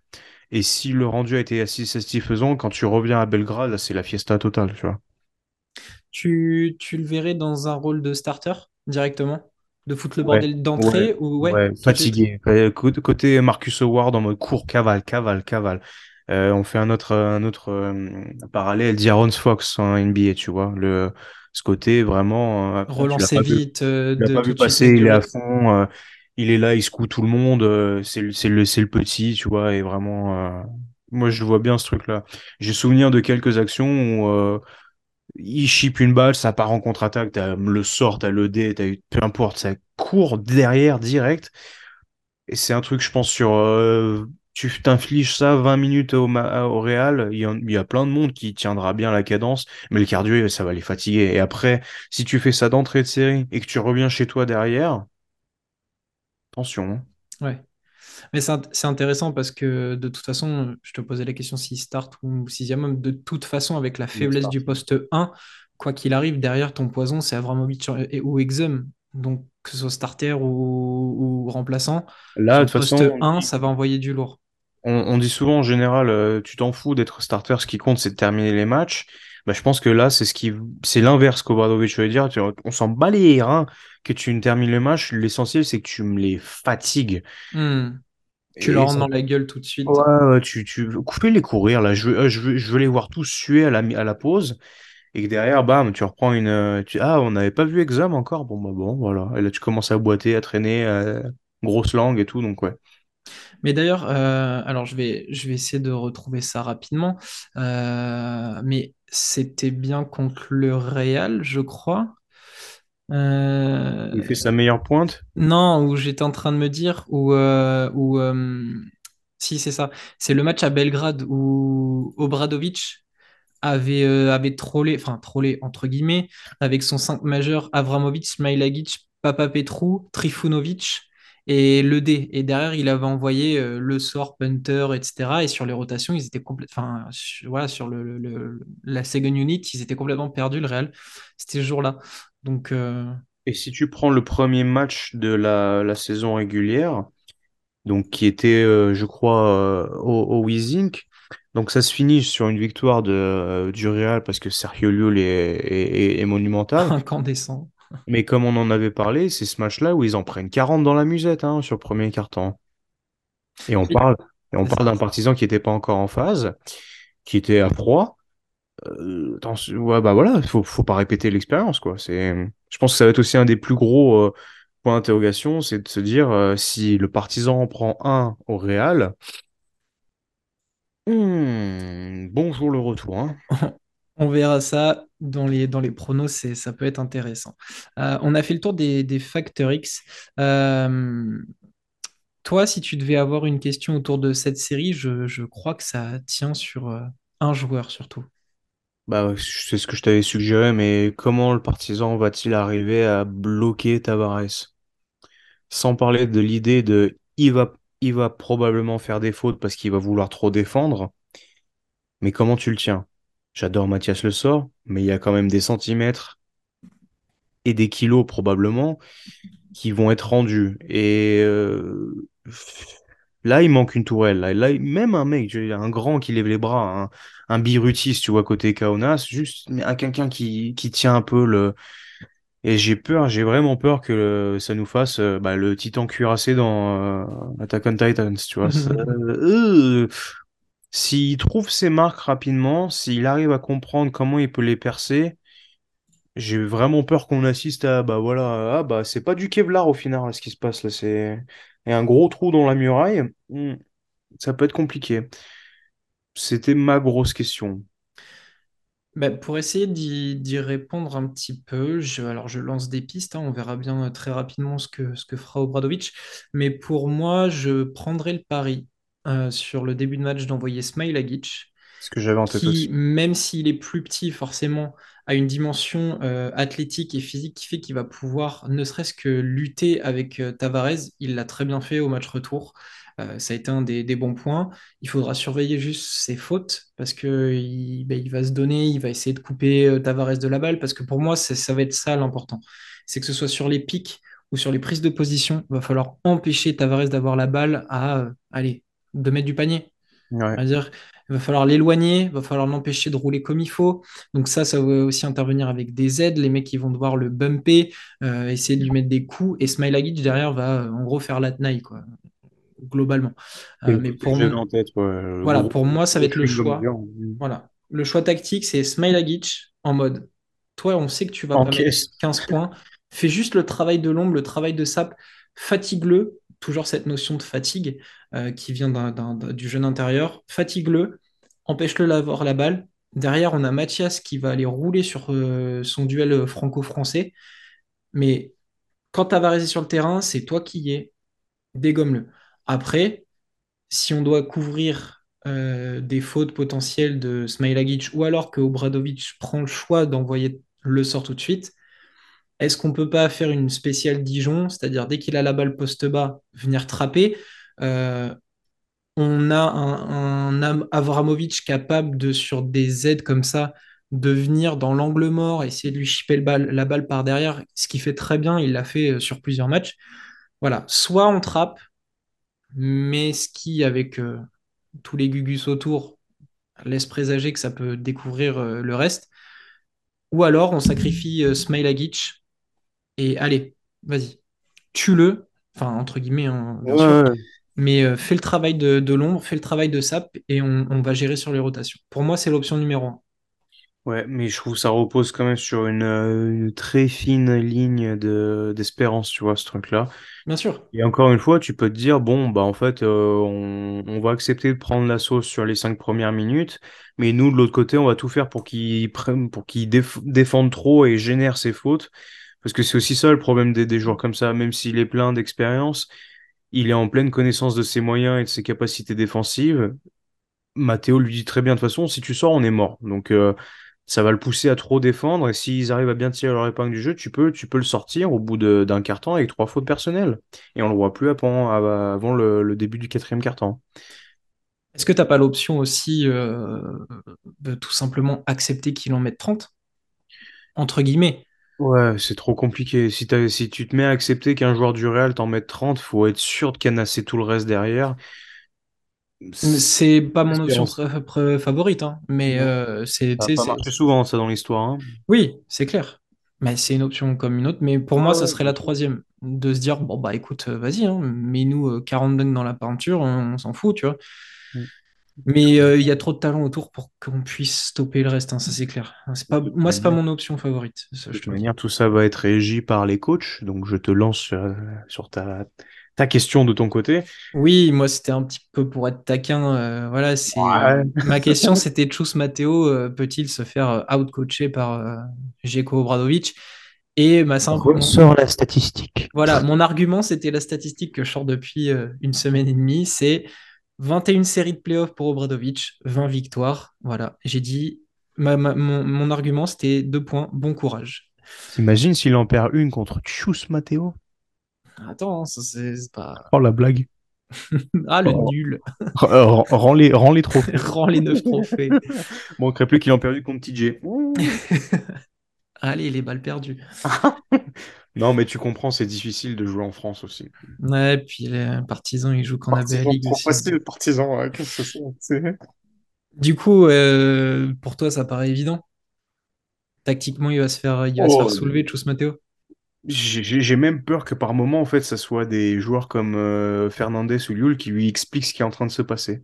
Speaker 2: et si le rendu a été assez satisfaisant, quand tu reviens à Belgrade, c'est la fiesta totale, tu vois.
Speaker 1: Tu, tu le verrais dans un rôle de starter directement? De foutre le bordel
Speaker 2: ouais,
Speaker 1: d'entrée ou ouais,
Speaker 2: fatigué. Côté Marcus Howard en mode court, cavale, cavale, cavale. Euh, on fait un autre, un autre euh, parallèle, D'Aaron Fox en NBA, tu vois. Le, ce côté vraiment, euh,
Speaker 1: Relancer vite, euh, de
Speaker 2: pas vu
Speaker 1: suite
Speaker 2: passer, il est à fond, euh, il est là, il secoue tout le monde, c'est le, c'est le, le petit, tu vois, et vraiment, moi je vois bien ce truc-là. J'ai souvenir de quelques actions où il chip une balle, ça part en contre-attaque, t'as le sort, t'as le dé, t'as eu, peu importe, ça court derrière direct, et c'est un truc, je pense, sur, euh, tu t'infliges ça 20 minutes au, Real, il y, en- il y a plein de monde qui tiendra bien la cadence, mais le cardio, ça va les fatiguer. Et après, si tu fais ça d'entrée de série et que tu reviens chez toi derrière, Attention. hein.
Speaker 1: Ouais. Mais c'est int- c'est intéressant parce que de toute façon, je te posais la question s'il start ou sixième homme. De toute façon, avec la faiblesse du poste un quoi qu'il arrive, derrière ton poison, c'est Avramovic ou Exum. Donc, que ce soit starter ou, ou remplaçant,
Speaker 2: Là, de façon,
Speaker 1: poste
Speaker 2: on
Speaker 1: un
Speaker 2: dit,
Speaker 1: ça va envoyer du lourd.
Speaker 2: on- on dit souvent en général, euh, tu t'en fous d'être starter, ce qui compte, c'est de terminer les matchs. Bah, je pense que là, c'est ce qui, c'est l'inverse qu'Obradovic veut dire. On s'en bat les reins que tu ne termines le match. L'essentiel, c'est que tu me les fatigues.
Speaker 1: Hmm. Tu leur rentres dans la gueule tout de suite.
Speaker 2: ouais, ouais, tu, tu, coupez-les courir, là. Je veux, euh, je veux, je veux les voir tous suer à la, à la pause. Et que derrière, bam, tu reprends une, euh, tu, ah, on n'avait pas vu Exam encore? Bon, bah, bon, voilà. Et là, tu commences à boiter, à traîner, euh, grosse langue et tout. Donc, ouais.
Speaker 1: Mais d'ailleurs, euh, alors je vais, je vais essayer de retrouver ça rapidement. Euh, mais c'était bien contre le Real, je crois.
Speaker 2: Il
Speaker 1: Euh,
Speaker 2: fait sa meilleure pointe?
Speaker 1: non, où j'étais en train de me dire, où, euh, où, euh, Si, c'est ça. C'est le match à Belgrade où Obradovic avait, avait trollé, enfin trollé entre guillemets, avec son 5 majeur Avramovic, Smailagic, Papa Petrou, Trifunovic et le D. Et derrière, il avait envoyé euh, le sort, Punter, etc. Et sur les rotations, ils étaient complètement. Enfin, sur, voilà, sur le, le- la second unit, ils étaient complètement perdus, le Real. C'était ce jour-là. Donc, euh,
Speaker 2: Et si tu prends le premier match de la, la saison régulière, donc qui était, euh, je crois, euh, au, au Wizink, donc ça se finit sur une victoire de, du Real parce que Sergio Llull est, est, est- est monumental.
Speaker 1: incandescent.
Speaker 2: Mais comme on en avait parlé, c'est ce match-là où ils en prennent 40 dans la musette hein, sur le premier quart-temps. Et on parle, et on parle d'un partisan qui n'était pas encore en phase, qui était à froid. Euh, attention- ouais, bah voilà, faut, faut pas répéter l'expérience, quoi. C'est, je pense que ça va être aussi un des plus gros euh, points d'interrogation, c'est de se dire euh, si le partisan en prend un au Real, hmm, bonjour le retour, hein.
Speaker 1: On verra ça dans les, dans les pronos, c'est, ça peut être intéressant. Euh, on a fait le tour des, des facteurs X. Toi, si tu devais avoir une question autour de cette série, je, je crois que ça tient sur un joueur surtout.
Speaker 2: Bah, c'est ce que je t'avais suggéré, mais comment le partisan va-t-il arriver à bloquer Tavares? Sans parler de l'idée de il va, il va probablement faire des fautes parce qu'il va vouloir trop défendre, mais comment tu le tiens? J'adore Mathias Le Sort, mais il y a quand même des centimètres et des kilos probablement qui vont être rendus. Et euh, là, il manque une tourelle. Là, Là, même un mec, un grand qui lève les bras, un, un Birutis, tu vois, côté Kaunas, juste mais à quelqu'un qui, qui tient un peu le. Et j'ai peur, j'ai vraiment peur que ça nous fasse euh, bah, le titan cuirassé dans euh, Attack on Titans, tu vois. Ça- euh, s'il trouve ses marques rapidement, s'il arrive à comprendre comment il peut les percer, j'ai vraiment peur qu'on assiste à, bah voilà, ah bah c'est pas du Kevlar au final là, ce qui se passe là, c'est a un gros trou dans la muraille. Hmm, ça peut être compliqué. C'était ma grosse question.
Speaker 1: Ben, pour essayer d'y répondre un petit peu, je, alors je lance des pistes, hein, on verra bien euh, très rapidement ce que, ce que fera Obradovic. Mais pour moi, je prendrai le pari euh, sur le début de match d'envoyer Smailagic,
Speaker 2: Ce que j'avais en tête
Speaker 1: qui,
Speaker 2: aussi.
Speaker 1: même s'il est plus petit, forcément, a une dimension euh, athlétique et physique qui fait qu'il va pouvoir, ne serait-ce que lutter avec euh, Tavares. Il l'a très bien fait au match retour. Euh, ça a été un des, des bons points. Il faudra surveiller juste ses fautes parce que il, ben, il va se donner, il va essayer de couper euh, Tavares de la balle parce que pour moi, ça va être ça l'important. C'est que ce soit sur les pics ou sur les prises de position, il va falloir empêcher Tavares d'avoir la balle à, euh, allez, 2 mètres du panier.
Speaker 2: Ouais.
Speaker 1: Il va falloir l'éloigner, il va falloir l'empêcher de rouler comme il faut. Donc ça, ça va aussi intervenir avec des aides. Les mecs, ils vont devoir le bumper, euh, essayer de lui mettre des coups. Et Smilagic, derrière, va en gros faire la tenaille, quoi, globalement. Euh, mais pour,
Speaker 2: tête, ouais,
Speaker 1: voilà, moi, ça va être le choix. Voilà. Le choix tactique, c'est Smilagic en mode, toi, on sait que tu vas
Speaker 2: En
Speaker 1: pas mettre
Speaker 2: caisse.
Speaker 1: 15 points. Fais juste le travail de l'ombre, le travail de sap. Fatigue-le. Toujours cette notion de fatigue euh, qui vient du jeune intérieur. Fatigue-le. Empêche-le d'avoir la balle. Derrière, on a Mathias qui va aller rouler sur euh, son duel franco-français. Mais quand Tavares est sur le terrain, c'est toi qui y es. Dégomme-le. Après, si on doit couvrir euh, des fautes potentielles de Smailagic ou alors que Obradovic prend le choix d'envoyer le sort tout de suite, est-ce qu'on peut pas faire une spéciale Dijon, c'est-à-dire dès qu'il a la balle poste bas, venir trapper euh, On a un, Avramovic capable de, sur des aides comme ça, de venir dans l'angle mort, essayer de lui chipper la balle par derrière, ce qu'il fait très bien, il l'a fait euh, sur plusieurs matchs. Voilà, soit on trappe, mais ce qui, avec euh, tous les gugus autour, laisse présager que ça peut découvrir euh, le reste. Ou alors on sacrifie euh, Smailagic et allez, vas-y, tue-le, enfin entre guillemets, hein, bien sûr,
Speaker 2: Ouais,
Speaker 1: mais euh, fais le travail de, de l'ombre, fais le travail de sap et on, on va gérer sur les rotations. Pour moi, c'est l'option numéro un.
Speaker 2: Ouais, mais je trouve que ça repose quand même sur une, euh, une très fine ligne de d'espérance, tu vois, ce truc-là.
Speaker 1: Bien sûr,
Speaker 2: Et encore une fois, tu peux te dire, bon, bah en fait, euh, on, on va accepter de prendre la sauce sur les cinq premières minutes, mais nous, de l'autre côté, on va tout faire pour qu'ils prennent, pour qu'ils déf- défendent trop et génèrent ses fautes. Parce que c'est aussi ça le problème des, des joueurs comme ça, même s'il est plein d'expérience, il est en pleine connaissance de ses moyens et de ses capacités défensives. Matteo lui dit très bien, de toute façon, si tu sors, on est mort. Donc, euh, ça va le pousser à trop défendre. Et s'ils arrivent à bien tirer leur épingle du jeu, tu peux, tu peux le sortir au bout d'un temps avec trois fautes personnelles. Et on le voit plus avant, avant le, début du quatrième temps.
Speaker 1: Est-ce que tu n'as pas l'option aussi euh, de tout simplement accepter qu'il en mette 30 Entre guillemets.
Speaker 2: Ouais, c'est trop compliqué. Si, si tu te mets à accepter qu'un joueur du Real t'en mette 30, faut être sûr de canasser tout le reste derrière.
Speaker 1: C'est pas mon option favorite, hein, mais euh, c'est.
Speaker 2: Ça pas marché souvent ça dans l'histoire. Hein.
Speaker 1: Oui, c'est clair. Mais c'est une option comme une autre. Mais pour moi, ça serait la troisième. De se dire, bon, bah écoute, euh, vas-y, hein, mets-nous 40 euh, dunks dans la peinture, on, s'en fout, tu vois. Mm. Mais il y a trop de talent autour pour qu'on puisse stopper le reste, ça c'est clair. C'est pas, moi, c'est pas mon option favorite.
Speaker 2: de toute manière, tout ça va être régi par les coachs, donc je te lance sur ta, ta question de ton côté.
Speaker 1: Oui, moi c'était un petit peu pour être taquin. Euh, voilà, c'est ma question, c'était Chus Matteo euh, peut-il se faire euh, out-coacher par Jeko Obradovic Et ma simple
Speaker 3: sort la statistique.
Speaker 1: Voilà, mon argument c'était la statistique que je sors depuis une semaine et demie, c'est 21 séries de playoffs pour Obradovic, 20 victoires. Voilà, j'ai dit mon, mon, argument c'était deux points, bon courage.
Speaker 2: T'imagines s'il en perd une contre Chus Matteo?
Speaker 1: Attends, ça c'est pas.
Speaker 2: Oh la blague.
Speaker 1: ah le nul.
Speaker 2: rends les, rends les trophées.
Speaker 1: rends les neuf trophées.
Speaker 2: Manquerait plus qu'il en perdu contre TJ.
Speaker 1: Allez, les balles perdues.
Speaker 2: non, mais tu comprends, c'est difficile de jouer en France aussi.
Speaker 1: Ouais, puis les partisans, ils jouent qu'en ABA League aussi.
Speaker 2: le partisan, qu'est-ce que
Speaker 1: Du coup, euh, pour toi, ça paraît évident Tactiquement, il va se faire, il va se faire oh, soulever, Chus Matteo
Speaker 2: j'ai même peur que par moment, en fait, ça soit des joueurs comme euh, Fernandez ou Lul qui lui expliquent ce qui est en train de se passer.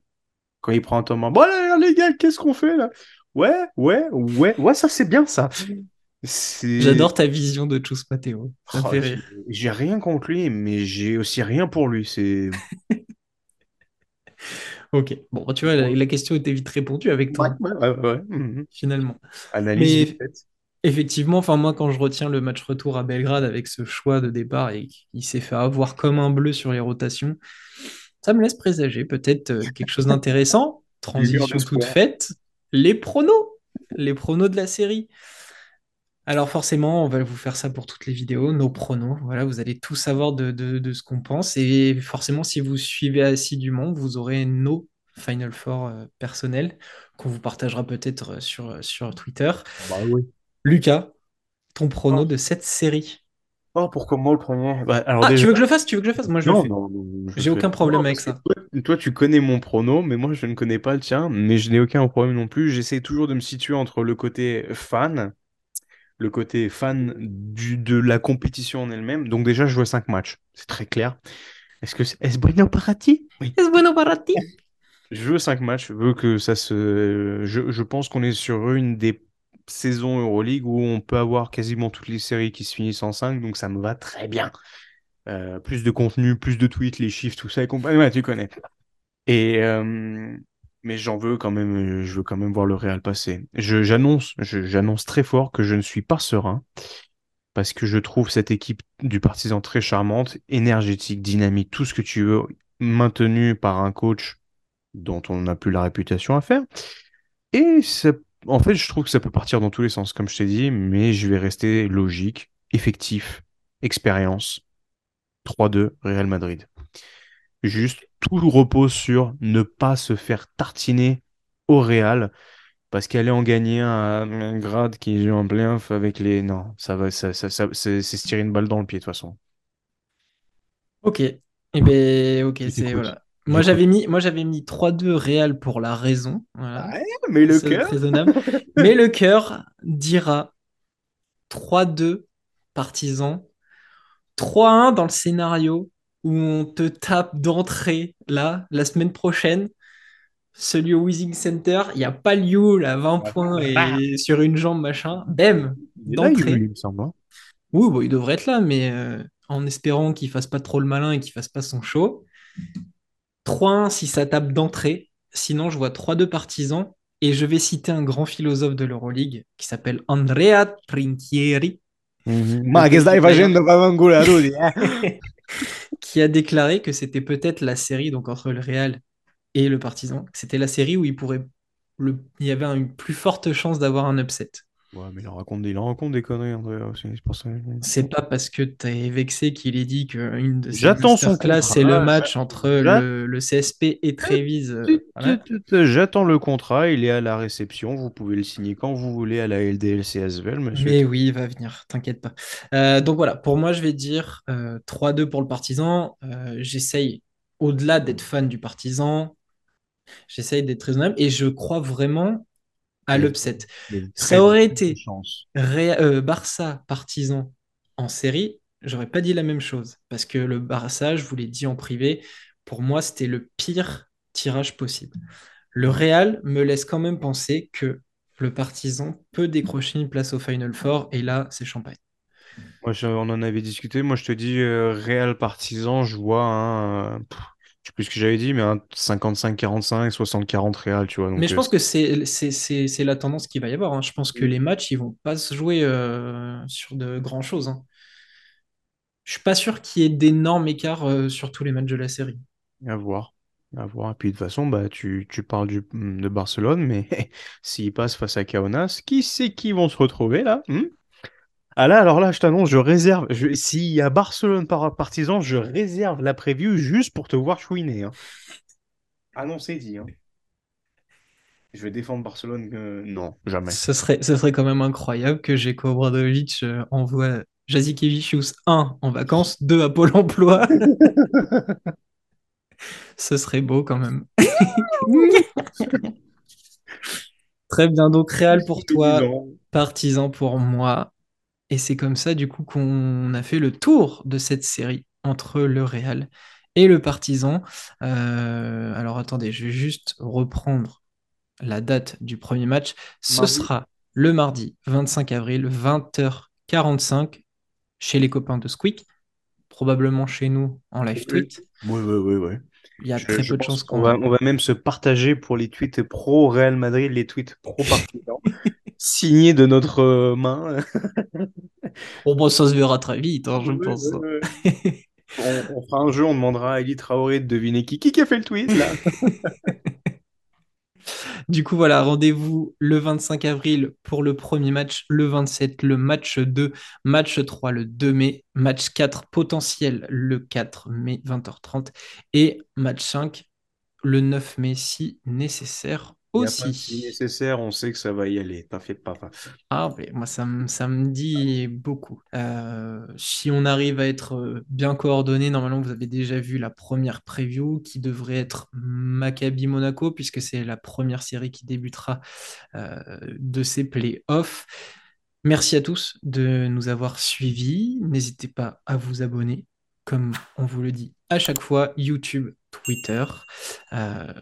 Speaker 2: Quand il prend un temps bon, les gars, qu'est-ce qu'on fait là? Ouais, ouais, ouais, ouais, ça c'est bien ça.
Speaker 1: J'adore ta vision de Chus Matteo. Ça oh.
Speaker 2: J'ai rien contre lui, mais j'ai aussi rien pour lui. C'est.
Speaker 1: ok, bon, tu vois, la, question était vite répondue avec toi.
Speaker 2: Ouais, ouais, ouais, mhm.
Speaker 1: Finalement.
Speaker 2: Analyse mais...
Speaker 1: Effectivement, enfin moi quand je retiens le match retour à Belgrade avec ce choix de départ et qu'il s'est fait avoir comme un bleu sur les rotations, ça me laisse présager peut-être euh, quelque chose d'intéressant. Transition toute faite, les pronos, les pronos de la série. Alors forcément, on va vous faire ça pour toutes les vidéos, nos pronos. Voilà, vous allez tout savoir de, ce qu'on pense. Et forcément, si vous suivez assidûment, vous aurez nos Final Four euh, personnels qu'on vous partagera peut-être euh, sur, sur Twitter.
Speaker 2: Bah oui.
Speaker 1: Lucas, ton prono oh. de cette série.
Speaker 2: Oh, pourquoi moi le premier
Speaker 1: bah, alors Ah, tu veux que je le fasse? Tu veux que je le fasse? Moi, je le fais. J'ai aucun problème avec ça.
Speaker 2: Toi, tu connais mon prono, mais moi, je ne connais pas le tien. Mais je n'ai aucun problème non plus. J'essaie toujours de me situer entre le côté fan, le côté fan du, de la compétition en elle-même. Donc déjà, je joue 5 matchs. C'est très clair. Est-ce que c'est est bueno para ti
Speaker 1: Oui. Es bueno para ti
Speaker 2: Je veux 5 matchs. Je veux que ça se. Je, je pense qu'on est sur une des saison Euroleague où on peut avoir quasiment toutes les séries qui se finissent en 5, donc ça me va très bien. Euh, plus de contenu, plus de tweets, les chiffres, tout ça et compagnie, tu connais. Et euh, mais j'en veux quand même, je veux quand même voir le Real passer. J'annonce, j'annonce très fort que je ne suis pas serein parce que je trouve cette équipe du Partisan très charmante, énergétique, dynamique, tout ce que tu veux, maintenue par un coach dont on n'a plus la réputation à faire. Et ça en fait, je trouve que ça peut partir dans tous les sens, comme je t'ai dit, mais je vais rester logique, effectif, expérience. 3-2, Real Madrid. Juste, tout repose sur ne pas se faire tartiner au Real, parce qu'aller en gagner un, grade qui joue en plein avec les. Non, ça va, ça, ça, c'est se tirer une balle dans le pied, de toute façon.
Speaker 1: Ok. Eh bien, ok, c'est. Voilà. Moi j'avais mis, moi j'avais mis 3-2 Real pour la raison.
Speaker 2: mais le cœur.
Speaker 1: mais le cœur dira 3-2 partisans. 3-1 dans le scénario où on te tape d'entrée là, la semaine prochaine. Celui au Wheezing Center, il n'y a pas lieu là, 20 points et sur une jambe, machin. Bem, d'entrée. Il, me semble. Oui, bon, il devrait être là, mais euh, en espérant qu'il fasse pas trop le malin et qu'il fasse pas son show. 3-1 si ça tape d'entrée. Sinon, je vois 3-2 partisans. Et je vais citer un grand philosophe de l'Euroleague qui s'appelle Andrea Trinchieri.
Speaker 2: Ma che stai facendo Rudy? Eh?
Speaker 1: qui a déclaré que c'était peut-être la série donc entre le Real et le Partizan, c'était la série où il pourrait le, il y avait une plus forte chance d'avoir un upset.
Speaker 2: Ouais, mais il en raconte, il en raconte des conneries, André. C'est pour ça.
Speaker 1: C'est pas parce que tu es vexé qu'il ait dit qu'une de ses masterclass, c'est le match entre le, le CSP et Trévise. voilà.
Speaker 2: J'attends le contrat, il est à la réception. Vous pouvez le signer quand vous voulez à la LDLC Asvel, monsieur.
Speaker 1: Mais oui, il va venir, t'inquiète pas. Euh, donc voilà, pour moi, je vais dire euh, 3-2 pour le Partisan. Euh, j'essaye, au-delà d'être fan du Partisan, j'essaye d'être raisonnable et je crois vraiment à l'upset. Ça aurait été. Ré- euh, Barça Partisan en série, j'aurais pas dit la même chose parce que le Barça, je vous l'ai dit en privé, pour moi, c'était le pire tirage possible. Le Real me laisse quand même penser que le Partizan peut décrocher une place au Final Four et là, c'est champagne.
Speaker 2: Moi, je- on en avait discuté. Moi, je te dis, euh, Real Partisan, je vois un. euh, pff, je sais plus ce que j'avais dit, mais un 55-45, 60-40 Real, tu vois.
Speaker 1: Mais je
Speaker 2: euh,
Speaker 1: pense que c'est la tendance qu'il va y avoir. hein. Je pense que les matchs, ils vont pas se jouer euh, sur de grands choses. hein. Je suis pas sûr qu'il y ait d'énormes écarts euh, sur tous les matchs de la série.
Speaker 2: à voir. À voir. Et puis, de toute façon, bah, tu, tu parles du, de Barcelone, mais s'ils passent face à Kaunas, qui c'est qui vont se retrouver là hmm? Ah là, alors là, je t'annonce, je réserve. S'il y a Barcelone par Partizan, je réserve la preview juste pour te voir chouiner. Hein. Ah non, c'est dit. hein. Je vais défendre Barcelone. euh, Non, jamais.
Speaker 1: Ce serait, ce serait quand même incroyable que Jeko Obradovic euh, envoie Jazikevicius 1 en vacances, 2 à Pôle emploi. Ce serait beau quand même. Très bien, donc Real pour toi, Partisan pour moi. Et c'est comme ça du coup qu'on a fait le tour de cette série entre le Real et le Partizan. Euh, alors attendez, je vais juste reprendre la date du premier match. Ce
Speaker 2: Mardi.
Speaker 1: sera le mardi 25 avril, 20h45, chez les copains de Squeak, probablement chez nous en live tweet.
Speaker 2: Oui, oui, oui, oui.
Speaker 1: Il y a
Speaker 2: Je-
Speaker 1: très
Speaker 2: je
Speaker 1: peu de chances
Speaker 2: qu'on va, on va même se partager pour les tweets pro Real Madrid, les tweets pro Partizan, signés de notre euh, main.
Speaker 1: Bon, ça se verra très vite, hein, je pense.
Speaker 2: On, on fera un jeu, on demandera à Eli Traoré de deviner qui, qui a fait le tweet là.
Speaker 1: Du coup, voilà, rendez-vous le 25 avril pour le premier match, le 27 le match 2, match 3 le 2 mai, match 4 potentiel le 4 mai 20h30 et match 5 le 9 mai si nécessaire
Speaker 2: Si nécessaire, on sait que ça va y aller. T'inquiète pas. pas.
Speaker 1: Ah, mais moi, ça, me- ça me dit beaucoup. Euh, si on arrive à être euh, bien coordonné, normalement, vous avez déjà vu la première preview qui devrait être Maccabi Monaco, puisque c'est la première série qui débutera euh, de ces playoffs. Merci à tous de nous avoir suivis. N'hésitez pas à vous abonner, comme on vous le dit à chaque fois, YouTube, Twitter. Euh.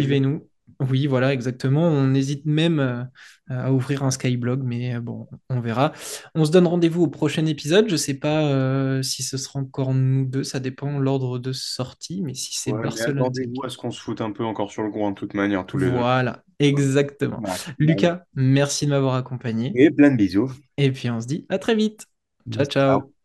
Speaker 1: Suivez-nous. Oui, voilà, exactement. On hésite même euh, à ouvrir un Skyblog, mais euh, bon, on verra. On se donne rendez-vous au prochain épisode. Je sais pas euh, si ce sera encore nous deux, ça dépend l'ordre de sortie, mais si c'est
Speaker 2: Ouais,
Speaker 1: Barcelone.
Speaker 2: attendez-vous à ce qu'on se foute un peu encore sur le coin de toute manière, tous les deux?
Speaker 1: Voilà, exactement. Lucas, merci de m'avoir accompagné.
Speaker 2: Et plein de bisous.
Speaker 1: Et puis on se dit à très vite. Ciao, ciao.